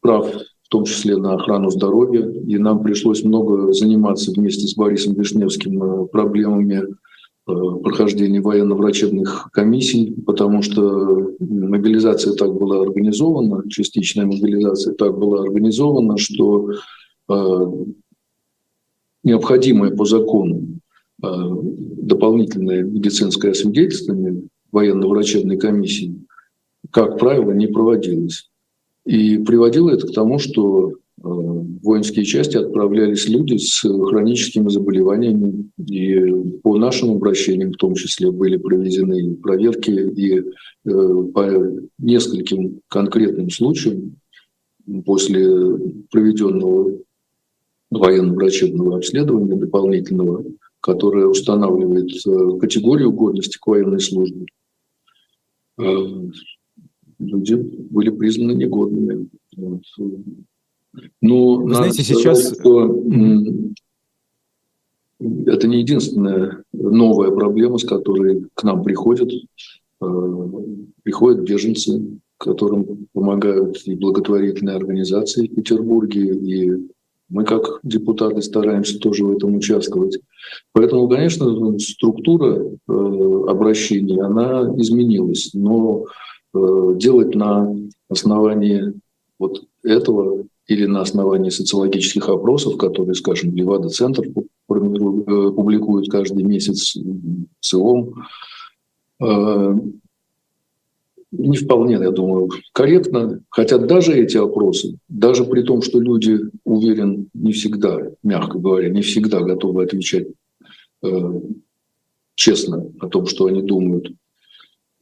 прав, в том числе на охрану здоровья. И нам пришлось много заниматься вместе с Борисом Вишневским проблемами Э, прохождения военно-врачебных комиссий, потому что мобилизация так была организована, частичная мобилизация так была организована, что э, необходимое по закону э, дополнительное медицинское освидетельствование военно-врачебной комиссии, как правило, не проводилось. И приводило это к тому, что Э, воинские части отправлялись люди с хроническими заболеваниями. И по нашим обращениям в том числе были проведены проверки и э, по нескольким конкретным случаям после проведенного военно-врачебного обследования дополнительного, которое устанавливает э, категорию годности к военной службе, люди были признаны негодными. Ну, Вы знаете, сейчас... Что это не единственная новая проблема, с которой к нам приходят. Э, приходят беженцы, которым помогают и благотворительные организации в Петербурге, и мы как депутаты стараемся тоже в этом участвовать. Поэтому, конечно, структура э, обращений, она изменилась, но э, делать на основании вот этого или на основании социологических опросов, которые, скажем, Левада-центр э, публикует каждый месяц в целом, э, не вполне, я думаю, корректно. Хотя даже эти опросы, даже при том, что люди, уверен, не всегда, мягко говоря, не всегда готовы отвечать э, честно о том, что они думают,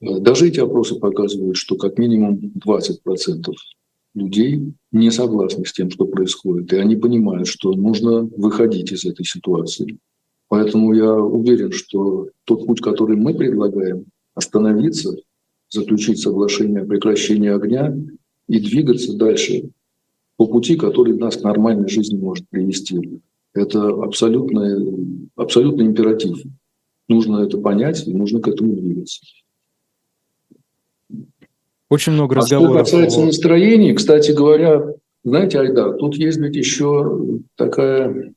Даже эти опросы показывают, что как минимум 20% людей не согласны с тем, что происходит, и они понимают, что нужно выходить из этой ситуации. Поэтому я уверен, что тот путь, который мы предлагаем, остановиться, заключить соглашение о прекращении огня и двигаться дальше по пути, который нас к нормальной жизни может привести. Это абсолютно, абсолютно императив. Нужно это понять и нужно к этому двигаться. Очень много разговоров. А что касается о... настроений, кстати говоря, знаете, Айдар, тут есть ведь еще такая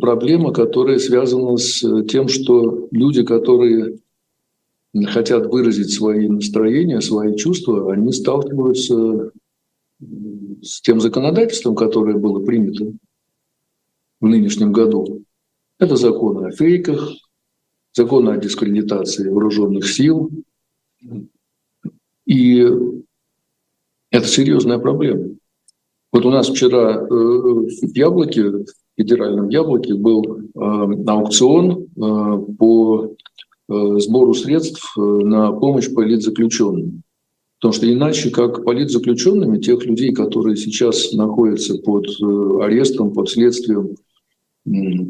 проблема, которая связана с тем, что люди, которые хотят выразить свои настроения, свои чувства, они сталкиваются с тем законодательством, которое было принято в нынешнем году. Это законы о фейках, законы о дискредитации вооруженных сил. И это серьезная проблема. Вот у нас вчера э, в Яблоке, в федеральном Яблоке, был э, аукцион э, по сбору средств на помощь политзаключенным. Потому что иначе, как политзаключенными, тех людей, которые сейчас находятся под арестом, под следствием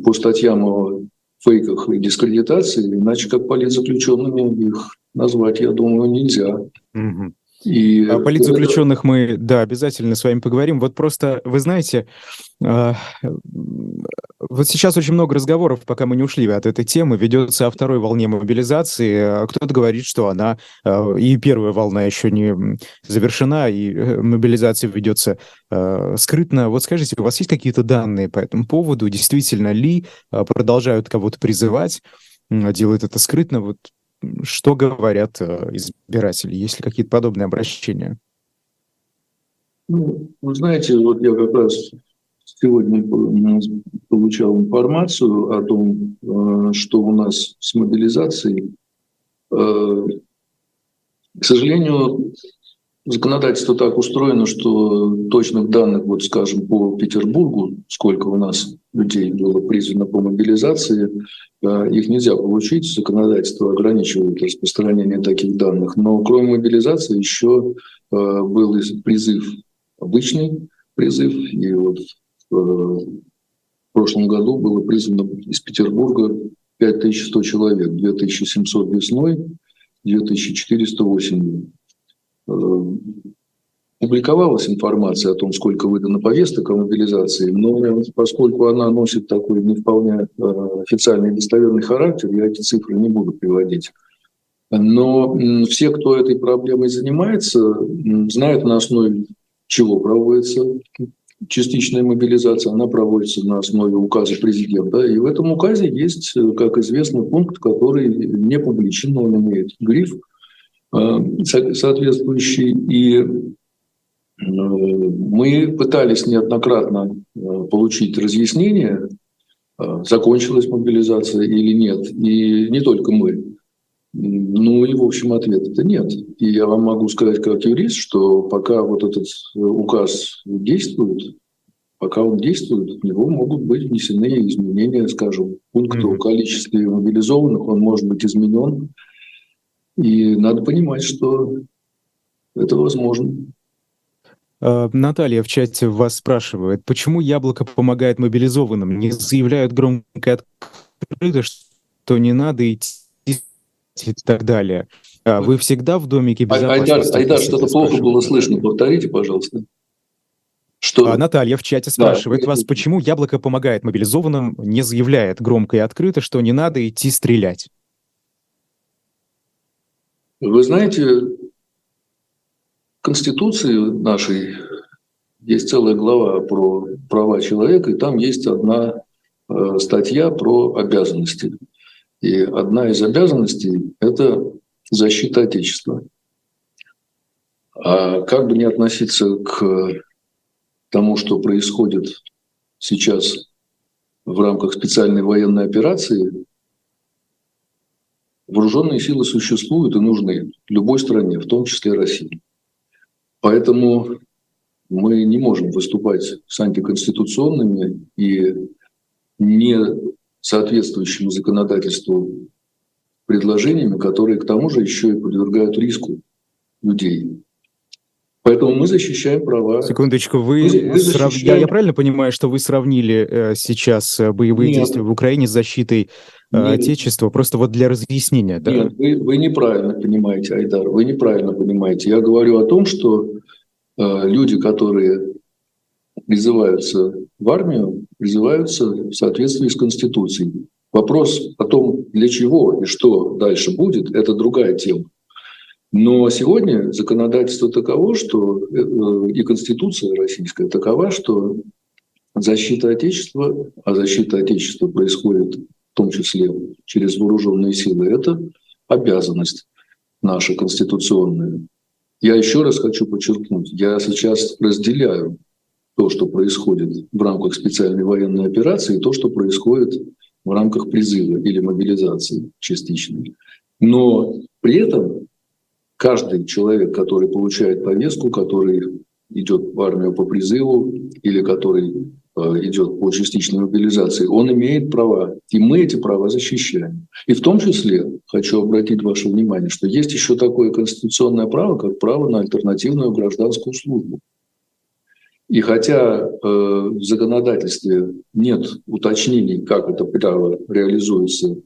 по статьям о фейках и дискредитации, иначе как политзаключенными их назвать, я думаю, нельзя. Угу. И О политзаключенных это... мы, да, обязательно с вами поговорим. Вот просто, вы знаете, э, вот сейчас очень много разговоров, пока мы не ушли от этой темы, ведется о второй волне мобилизации. Кто-то говорит, что она, э, и первая волна еще не завершена, и э, мобилизация ведется э, скрытно. Вот скажите, у вас есть какие-то данные по этому поводу? Действительно ли э, продолжают кого-то призывать? делают это скрытно. Вот что говорят э, избиратели? Есть ли какие-то подобные обращения? Ну, вы знаете, вот я как раз сегодня получал информацию о том, э, что у нас с мобилизацией. Э, к сожалению, законодательство так устроено, что точных данных, вот скажем, по Петербургу, сколько у нас людей было призвано по мобилизации, э, их нельзя получить. Законодательство ограничивает распространение таких данных. Но кроме мобилизации еще э, был призыв, обычный призыв. И вот э, в прошлом году было призвано из Петербурга 5100 человек, 2700 весной, 2400 осенью. Публиковалась информация о том, сколько выдано повесток о мобилизации, но поскольку она носит такой не вполне э, официальный достоверный характер, я эти цифры не буду приводить. Но все, кто этой проблемой занимается, знают на основе чего проводится частичная мобилизация, она проводится на основе указа президента. И в этом указе есть, как известно, пункт, который не публичен, но он имеет гриф э, соответствующий. И мы пытались неоднократно э, получить разъяснение, э, закончилась мобилизация или нет. И не только мы. Ну и, в общем, ответ это нет. И я вам могу сказать как юрист, что пока вот этот э, указ действует, пока он действует, в него могут быть внесены изменения, скажем, пункту mm-hmm. о количестве мобилизованных, он может быть изменен. И надо понимать, что это возможно. Э, Наталья в чате вас спрашивает, почему яблоко помогает мобилизованным? Не заявляют громко открыто, что не надо идти и так далее. А вы всегда в домике безопасности? Айдар, Айдар что-то плохо было слышно. Повторите, пожалуйста. Что? А Наталья в чате спрашивает да. вас, почему яблоко помогает мобилизованным, не заявляет громко и открыто, что не надо идти стрелять? Вы знаете, Конституции нашей есть целая глава про права человека, и там есть одна э, статья про обязанности. И одна из обязанностей – это защита Отечества. А как бы не относиться к тому, что происходит сейчас в рамках специальной военной операции, вооруженные силы существуют и нужны любой стране, в том числе России. Поэтому мы не можем выступать с антиконституционными и не соответствующему законодательству предложениями, которые к тому же еще и подвергают риску людей. Поэтому мы защищаем права. Секундочку, вы, вы срав... я, я правильно понимаю, что вы сравнили э, сейчас э, боевые Нет. действия в Украине с защитой э, Нет. Отечества, просто вот для разъяснения, да? Нет, вы, вы неправильно понимаете, Айдар, вы неправильно понимаете. Я говорю о том, что э, люди, которые призываются в армию, призываются в соответствии с Конституцией. Вопрос о том, для чего и что дальше будет, это другая тема. Но сегодня законодательство таково, что э, и Конституция российская такова, что защита Отечества, а защита Отечества происходит в том числе через вооруженные силы, это обязанность наша конституционная. Я еще раз хочу подчеркнуть, я сейчас разделяю то, что происходит в рамках специальной военной операции, и то, что происходит в рамках призыва или мобилизации частичной. Но при этом каждый человек, который получает повестку, который идет в армию по призыву или который э, идет по частичной мобилизации, он имеет права, и мы эти права защищаем. И в том числе хочу обратить ваше внимание, что есть еще такое конституционное право, как право на альтернативную гражданскую службу. И хотя э, в законодательстве нет уточнений, как это право реализуется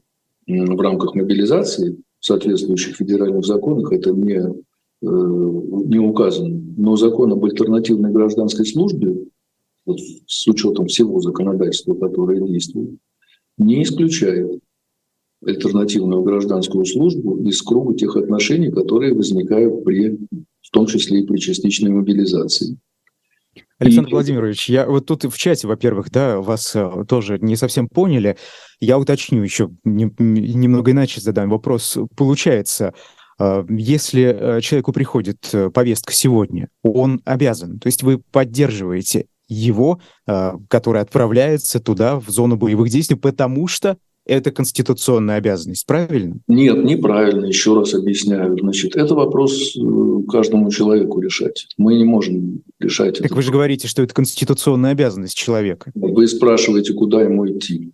в рамках мобилизации, соответствующих федеральных законах это не, э, не указано. Но закон об альтернативной гражданской службе, вот с учетом всего законодательства, которое действует, не исключает альтернативную гражданскую службу из круга тех отношений, которые возникают при, в том числе и при частичной мобилизации. Александр и... Владимирович, я вот тут в чате, во-первых, да, вас э, тоже не совсем поняли. Я уточню еще, не, немного иначе задам вопрос. Получается, э, если э, человеку приходит повестка сегодня, он обязан, то есть вы поддерживаете его, который отправляется туда, в зону боевых действий, потому что это конституционная обязанность, правильно? Нет, неправильно, еще раз объясняю. Значит, это вопрос э, каждому человеку решать. Мы не можем решать Так это. вы же говорите, что это конституционная обязанность человека. Вы спрашиваете, куда ему идти.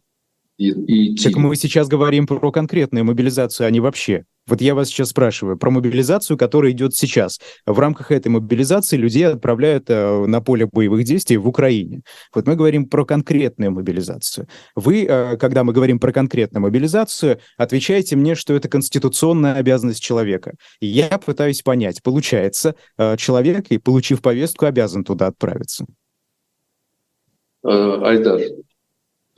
И, и. Так мы сейчас говорим про конкретную мобилизацию, а не вообще. Вот я вас сейчас спрашиваю про мобилизацию, которая идет сейчас. В рамках этой мобилизации людей отправляют э, на поле боевых действий в Украине. Вот мы говорим про конкретную мобилизацию. Вы, э, когда мы говорим про конкретную мобилизацию, отвечаете мне, что это конституционная обязанность человека. И я пытаюсь понять, получается, э, человек, и получив повестку, обязан туда отправиться. Айдар,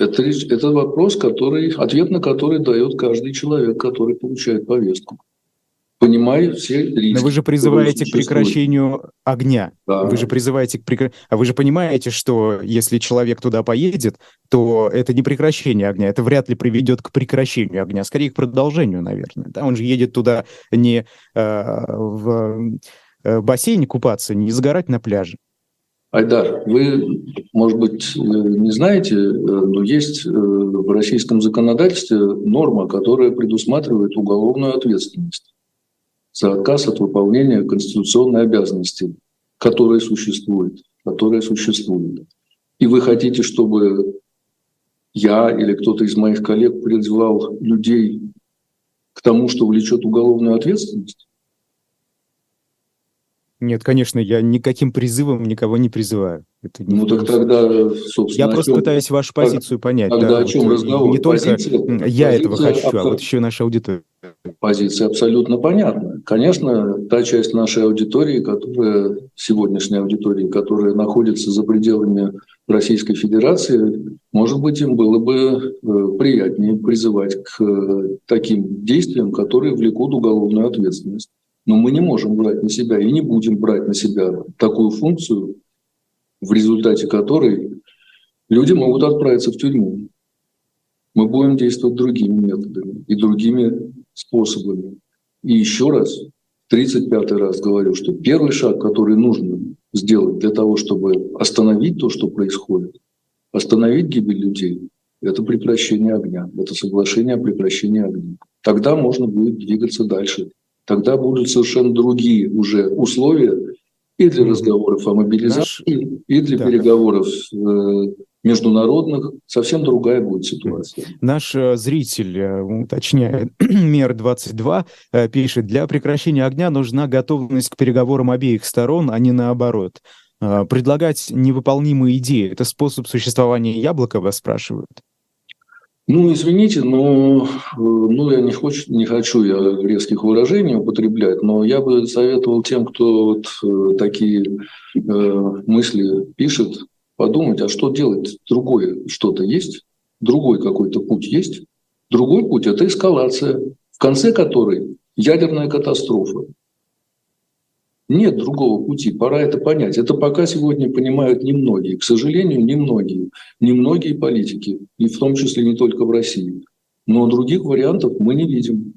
это, это вопрос, который, ответ на который дает каждый человек, который получает повестку. Понимая все риски. Но вы же призываете к прекращению огня. Да. Вы же призываете к прекра... А вы же понимаете, что если человек туда поедет, то это не прекращение огня, это вряд ли приведет к прекращению огня, скорее к продолжению, наверное. Да? Он же едет туда не э, в э, бассейне купаться, не загорать на пляже. Айдар, вы, может быть, э, не знаете, э, но есть э, в российском законодательстве норма, которая предусматривает уголовную ответственность за отказ от выполнения конституционной обязанности, которая существует, которая существует. И вы хотите, чтобы я или кто-то из моих коллег призывал людей к тому, что влечет уголовную ответственность? Нет, конечно, я никаким призывом никого не призываю. Это не ну так тогда, собственно... Я просто чем... пытаюсь вашу позицию понять. Тогда да, о чем вот, разговор? Не только позиция, я этого хочу, абсолютно... а вот еще наша аудитория. Позиция абсолютно понятна. Конечно, та часть нашей аудитории, которая, сегодняшней аудитории, которая находится за пределами Российской Федерации, может быть, им было бы э, приятнее призывать к э, таким действиям, которые влекут уголовную ответственность. Но мы не можем брать на себя и не будем брать на себя такую функцию, в результате которой люди могут отправиться в тюрьму. Мы будем действовать другими методами и другими способами. И еще раз, 35 раз говорю, что первый шаг, который нужно сделать для того, чтобы остановить то, что происходит, остановить гибель людей, это прекращение огня, это соглашение о прекращении огня. Тогда можно будет двигаться дальше тогда будут совершенно другие уже условия и для разговоров о мобилизации, Наш... и для да. переговоров э, международных совсем другая будет ситуация. Наш э, зритель э, уточняет, Мер-22 пишет, для прекращения огня нужна готовность к переговорам обеих сторон, а не наоборот. Предлагать невыполнимые идеи – это способ существования яблока, вас спрашивают? Ну, извините, но ну, я не, хочу, не хочу я резких выражений употреблять, но я бы советовал тем, кто вот, э, такие э, мысли пишет, подумать, а что делать? Другое что-то есть? Другой какой-то путь есть? Другой путь – это эскалация, в конце которой ядерная катастрофа. Нет другого пути, пора это понять. Это пока сегодня понимают немногие. К сожалению, немногие. Немногие политики, и в том числе не только в России. Но других вариантов мы не видим.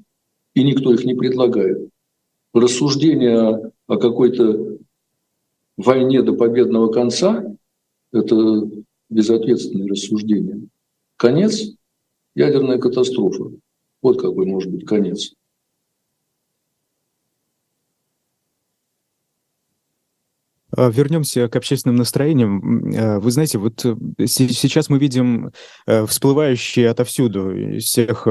И никто их не предлагает. Рассуждение о какой-то войне до победного конца – это безответственное рассуждение. Конец – ядерная катастрофа. Вот какой может быть конец. Вернемся к общественным настроениям. А, вы знаете, вот э, сейчас мы видим э, всплывающие отовсюду из всех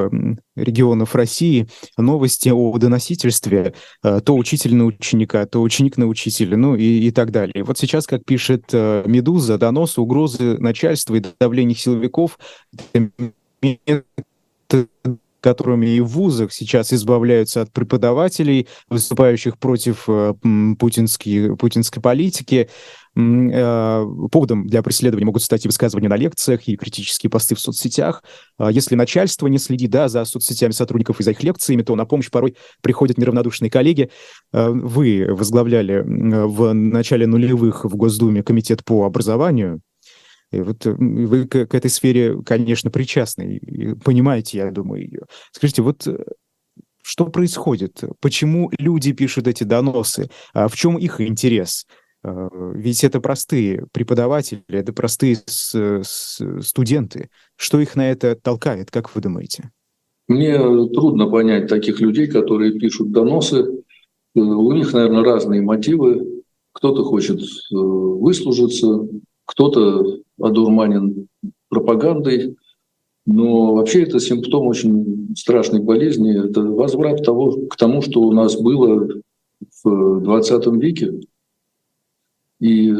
регионов России новости о доносительстве. А, то учитель на ученика, то ученик на учителя, ну и, и так далее. Вот сейчас, как пишет э, «Медуза», доносы, угрозы начальства и давление силовиков которыми и в вузах сейчас избавляются от преподавателей, выступающих против э, путинской, путинской политики. Э, поводом для преследования могут стать и высказывания на лекциях, и критические посты в соцсетях. А если начальство не следит да, за соцсетями сотрудников и за их лекциями, то на помощь порой приходят неравнодушные коллеги. Э, вы возглавляли в начале нулевых в Госдуме комитет по образованию. И вот э, вы к, к этой сфере, конечно, причастны, и понимаете, я думаю, ее. Скажите, вот э, что происходит? Почему люди пишут эти доносы? А в чем их интерес? А, ведь это простые преподаватели, это простые с, с, студенты. Что их на это толкает, как вы думаете? Мне трудно понять таких людей, которые пишут доносы. Э, у них, наверное, разные мотивы. Кто-то хочет выслужиться, кто-то одурманен пропагандой, но вообще это симптом очень страшной болезни. Это возврат того, к тому, что у нас было в 20 веке. И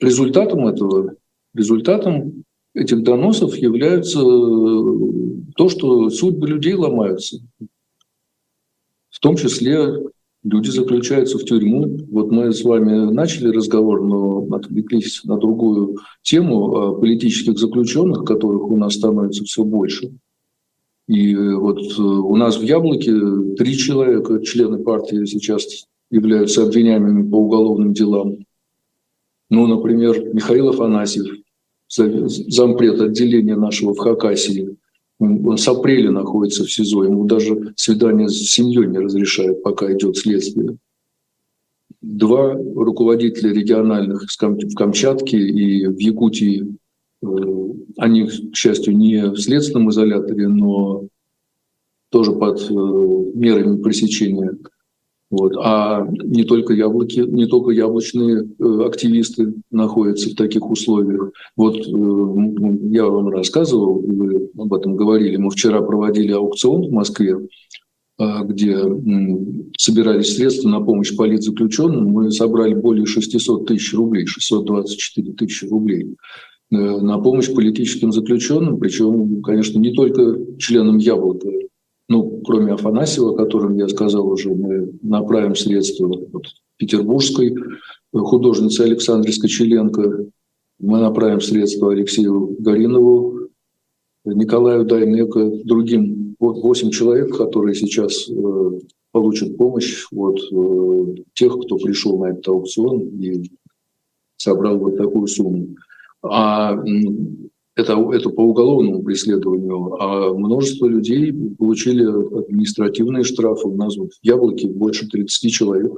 результатом этого, результатом этих доносов является то, что судьбы людей ломаются. В том числе люди заключаются в тюрьму. Вот мы с вами начали разговор, но отвлеклись на другую тему политических заключенных, которых у нас становится все больше. И вот э, у нас в Яблоке три человека, члены партии, сейчас являются обвиняемыми по уголовным делам. Ну, например, Михаил Афанасьев, зампред отделения нашего в Хакасии, он с апреля находится в СИЗО, ему даже свидание с семьей не разрешают, пока идет следствие. Два руководителя региональных в Камчатке и в Якутии, э, они, к счастью, не в следственном изоляторе, но тоже под э, мерами пресечения вот. А не только яблоки, не только яблочные э, активисты находятся в таких условиях. Вот э, я вам рассказывал, вы об этом говорили, мы вчера проводили аукцион в Москве, э, где собирались средства на помощь политзаключенным. Мы собрали более 600 тысяч рублей, 624 тысячи рублей на помощь политическим заключенным, причем, конечно, не только членам Яблока, ну, кроме Афанасьева, о котором я сказал уже, мы направим средства вот, петербургской художнице Александре Скочеленко, мы направим средства Алексею Горинову, Николаю Дайнеко, другим. Вот 8 человек, которые сейчас э, получат помощь от э, тех, кто пришел на этот аукцион и собрал вот такую сумму. А это, это по уголовному преследованию, а множество людей получили административные штрафы. У нас вот в Яблоке больше 30 человек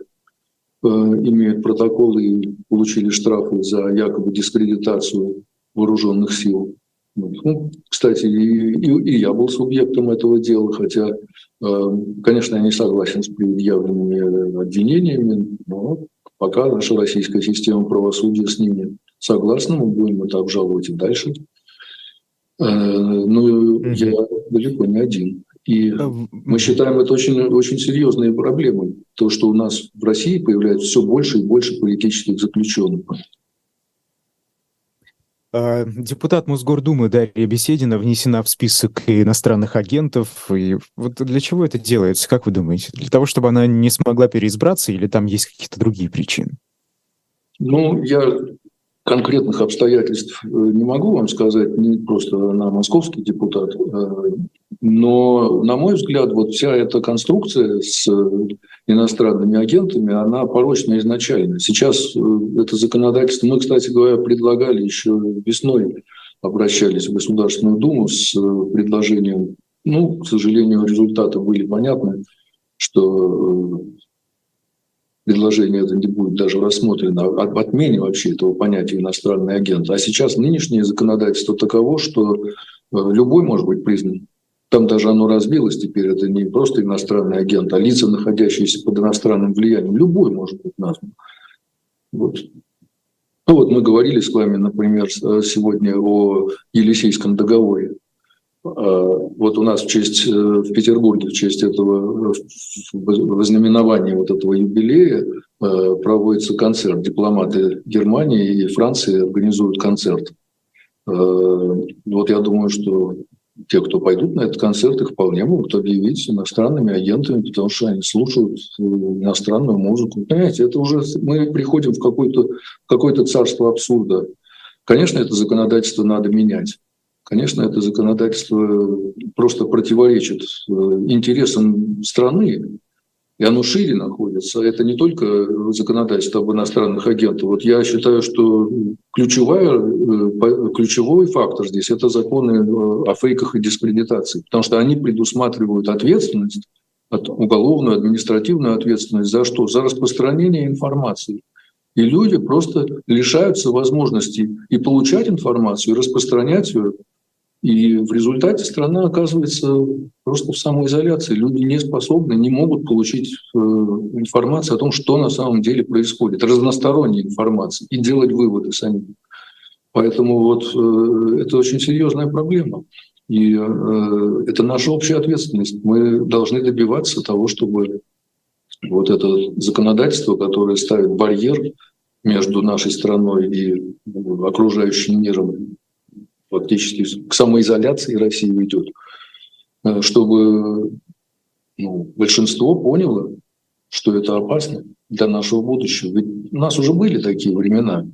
э, имеют протоколы и получили штрафы за якобы дискредитацию вооруженных сил. Ну, кстати, и, и, и я был субъектом этого дела, хотя, э, конечно, я не согласен с предъявленными обвинениями, но Пока наша российская система правосудия с ними согласна, мы будем это обжаловать и дальше. Э, но я далеко не один. И мы считаем это очень, очень серьезной проблемой. То, что у нас в России появляется все больше и больше политических заключенных. А, депутат Мосгордумы Дарья Беседина внесена в список иностранных агентов. И вот для чего это делается, как вы думаете? Для того, чтобы она не смогла переизбраться или там есть какие-то другие причины? Ну, я конкретных обстоятельств э, не могу вам сказать, не просто на московский депутат, э, но, на мой взгляд, вот вся эта конструкция с иностранными агентами, она порочна изначально. Сейчас э, это законодательство, мы, кстати говоря, предлагали еще весной, обращались в Государственную Думу с предложением, ну, к сожалению, результаты были понятны, что предложение это не будет даже рассмотрено об отмене вообще этого понятия иностранный агент. А сейчас нынешнее законодательство таково, что э, любой может быть признан. Там даже оно разбилось теперь, это не просто иностранный агент, а лица, находящиеся под иностранным влиянием. Любой может быть назван. Вот. Ну вот мы говорили с вами, например, э, сегодня о Елисейском договоре. А, вот у нас в честь, э, в Петербурге, в честь этого э, вознаменования вот этого юбилея э, проводится концерт. Дипломаты Германии и Франции организуют концерт. Вот я думаю, что те, кто пойдут на этот концерт, их вполне могут объявить иностранными агентами, потому что они слушают иностранную музыку. Понимаете, это уже мы приходим в какое-то какое царство абсурда. Конечно, это законодательство надо менять. Конечно, это законодательство просто противоречит э, интересам страны, и оно шире находится. Это не только законодательство об иностранных агентах. Вот я считаю, что ключевая, э, ключевой фактор здесь – это законы э, о фейках и дискредитации, потому что они предусматривают ответственность, уголовную, административную ответственность за что? За распространение информации. И люди просто лишаются возможности и получать информацию, и распространять ее и в результате страна оказывается просто в самоизоляции. Люди не способны, не могут получить э, информацию о том, что на самом деле происходит, разносторонней информации, и делать выводы сами. Поэтому вот э, это очень серьезная проблема. И э, это наша общая ответственность. Мы должны добиваться того, чтобы вот это законодательство, которое ставит барьер между нашей страной и окружающим миром, фактически к самоизоляции России ведет, э, чтобы ну, большинство поняло, что это опасно для нашего будущего. Ведь у нас уже были такие времена,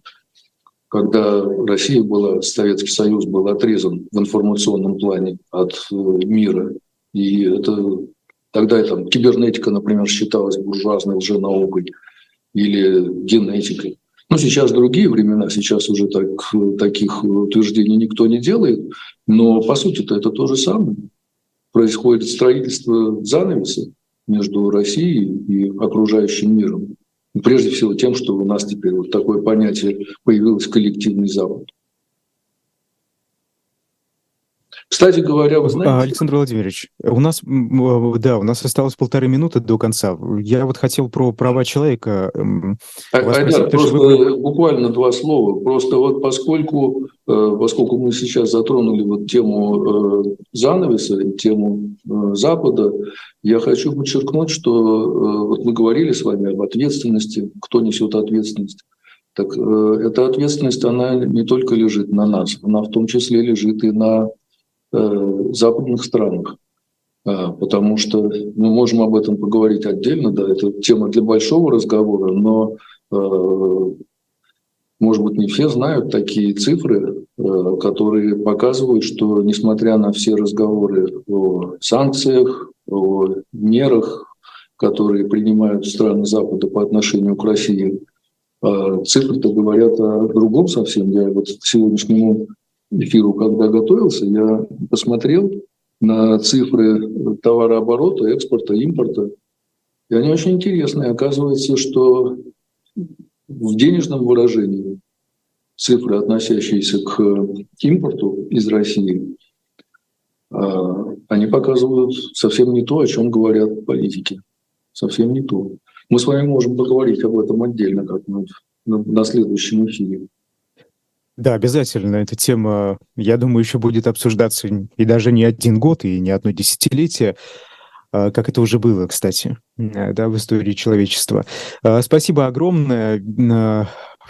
когда Россия была, Советский Союз был отрезан в информационном плане от э, мира. И это тогда там, кибернетика, например, считалась буржуазной лженаукой или генетикой. Ну, сейчас другие времена, сейчас уже так, таких утверждений никто не делает, но по сути-то это то же самое. Происходит строительство занавеса между Россией и окружающим миром. Прежде всего тем, что у нас теперь вот такое понятие появилось коллективный Запад. Кстати говоря, вы знаете... А, Александр Владимирович, у нас, да, у нас осталось полторы минуты до конца. Я вот хотел про права человека. А, Айдар, просто вы... буквально два слова. Просто вот поскольку, э, поскольку мы сейчас затронули вот тему э, занавеса, тему э, Запада, я хочу подчеркнуть, что вот мы говорили с вами об ответственности, кто несет ответственность. Так эта ответственность, она не только лежит на нас, она в том числе лежит и на Э, западных странах. А, потому что мы можем об этом поговорить отдельно, да, это тема для большого разговора, но, э, может быть, не все знают такие цифры, э, которые показывают, что, несмотря на все разговоры о санкциях, о мерах, которые принимают страны Запада по отношению к России, цифры-то говорят о другом совсем. Я вот к сегодняшнему эфиру, когда готовился, я посмотрел на цифры товарооборота, экспорта, импорта. И они очень интересные. Оказывается, что в денежном выражении цифры, относящиеся к импорту из России, а, они показывают совсем не то, о чем говорят политики. Совсем не то. мы с вами можем поговорить об этом отдельно как-нибудь на, на следующем эфире. Да, обязательно. Эта тема, я думаю, еще будет обсуждаться и даже не один год, и не одно десятилетие, а, как это уже было, кстати, да, в истории человечества. А, спасибо огромное.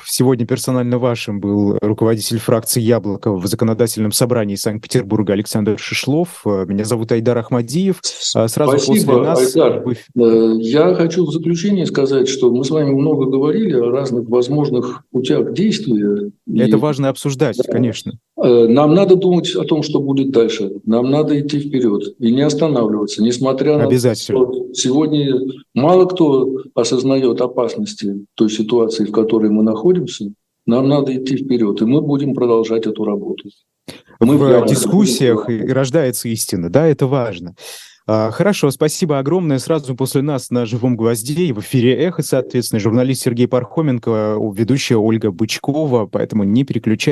Сегодня персонально вашим был руководитель фракции «Яблоко» в законодательном собрании Санкт-Петербурга Александр Шишлов. Меня зовут Айдар Ахмадиев. А сразу Спасибо, после нас... Айдар. Э, я хочу в заключение сказать, что мы с вами много говорили о разных возможных путях действия. Это и... важно обсуждать, да. конечно. Э, нам надо думать о том, что будет дальше. Нам надо идти вперед и не останавливаться, несмотря на то, что сегодня мало кто осознает опасности той ситуации, в которой мы находимся. Нам надо идти вперед, и мы будем продолжать эту работу. Мы в дискуссиях и рождается истина, да, это важно. А, хорошо, спасибо огромное. Сразу после нас на «Живом гвозде» в эфире «Эхо», соответственно, журналист Сергей Пархоменко, ведущая Ольга Бычкова, поэтому не переключайтесь.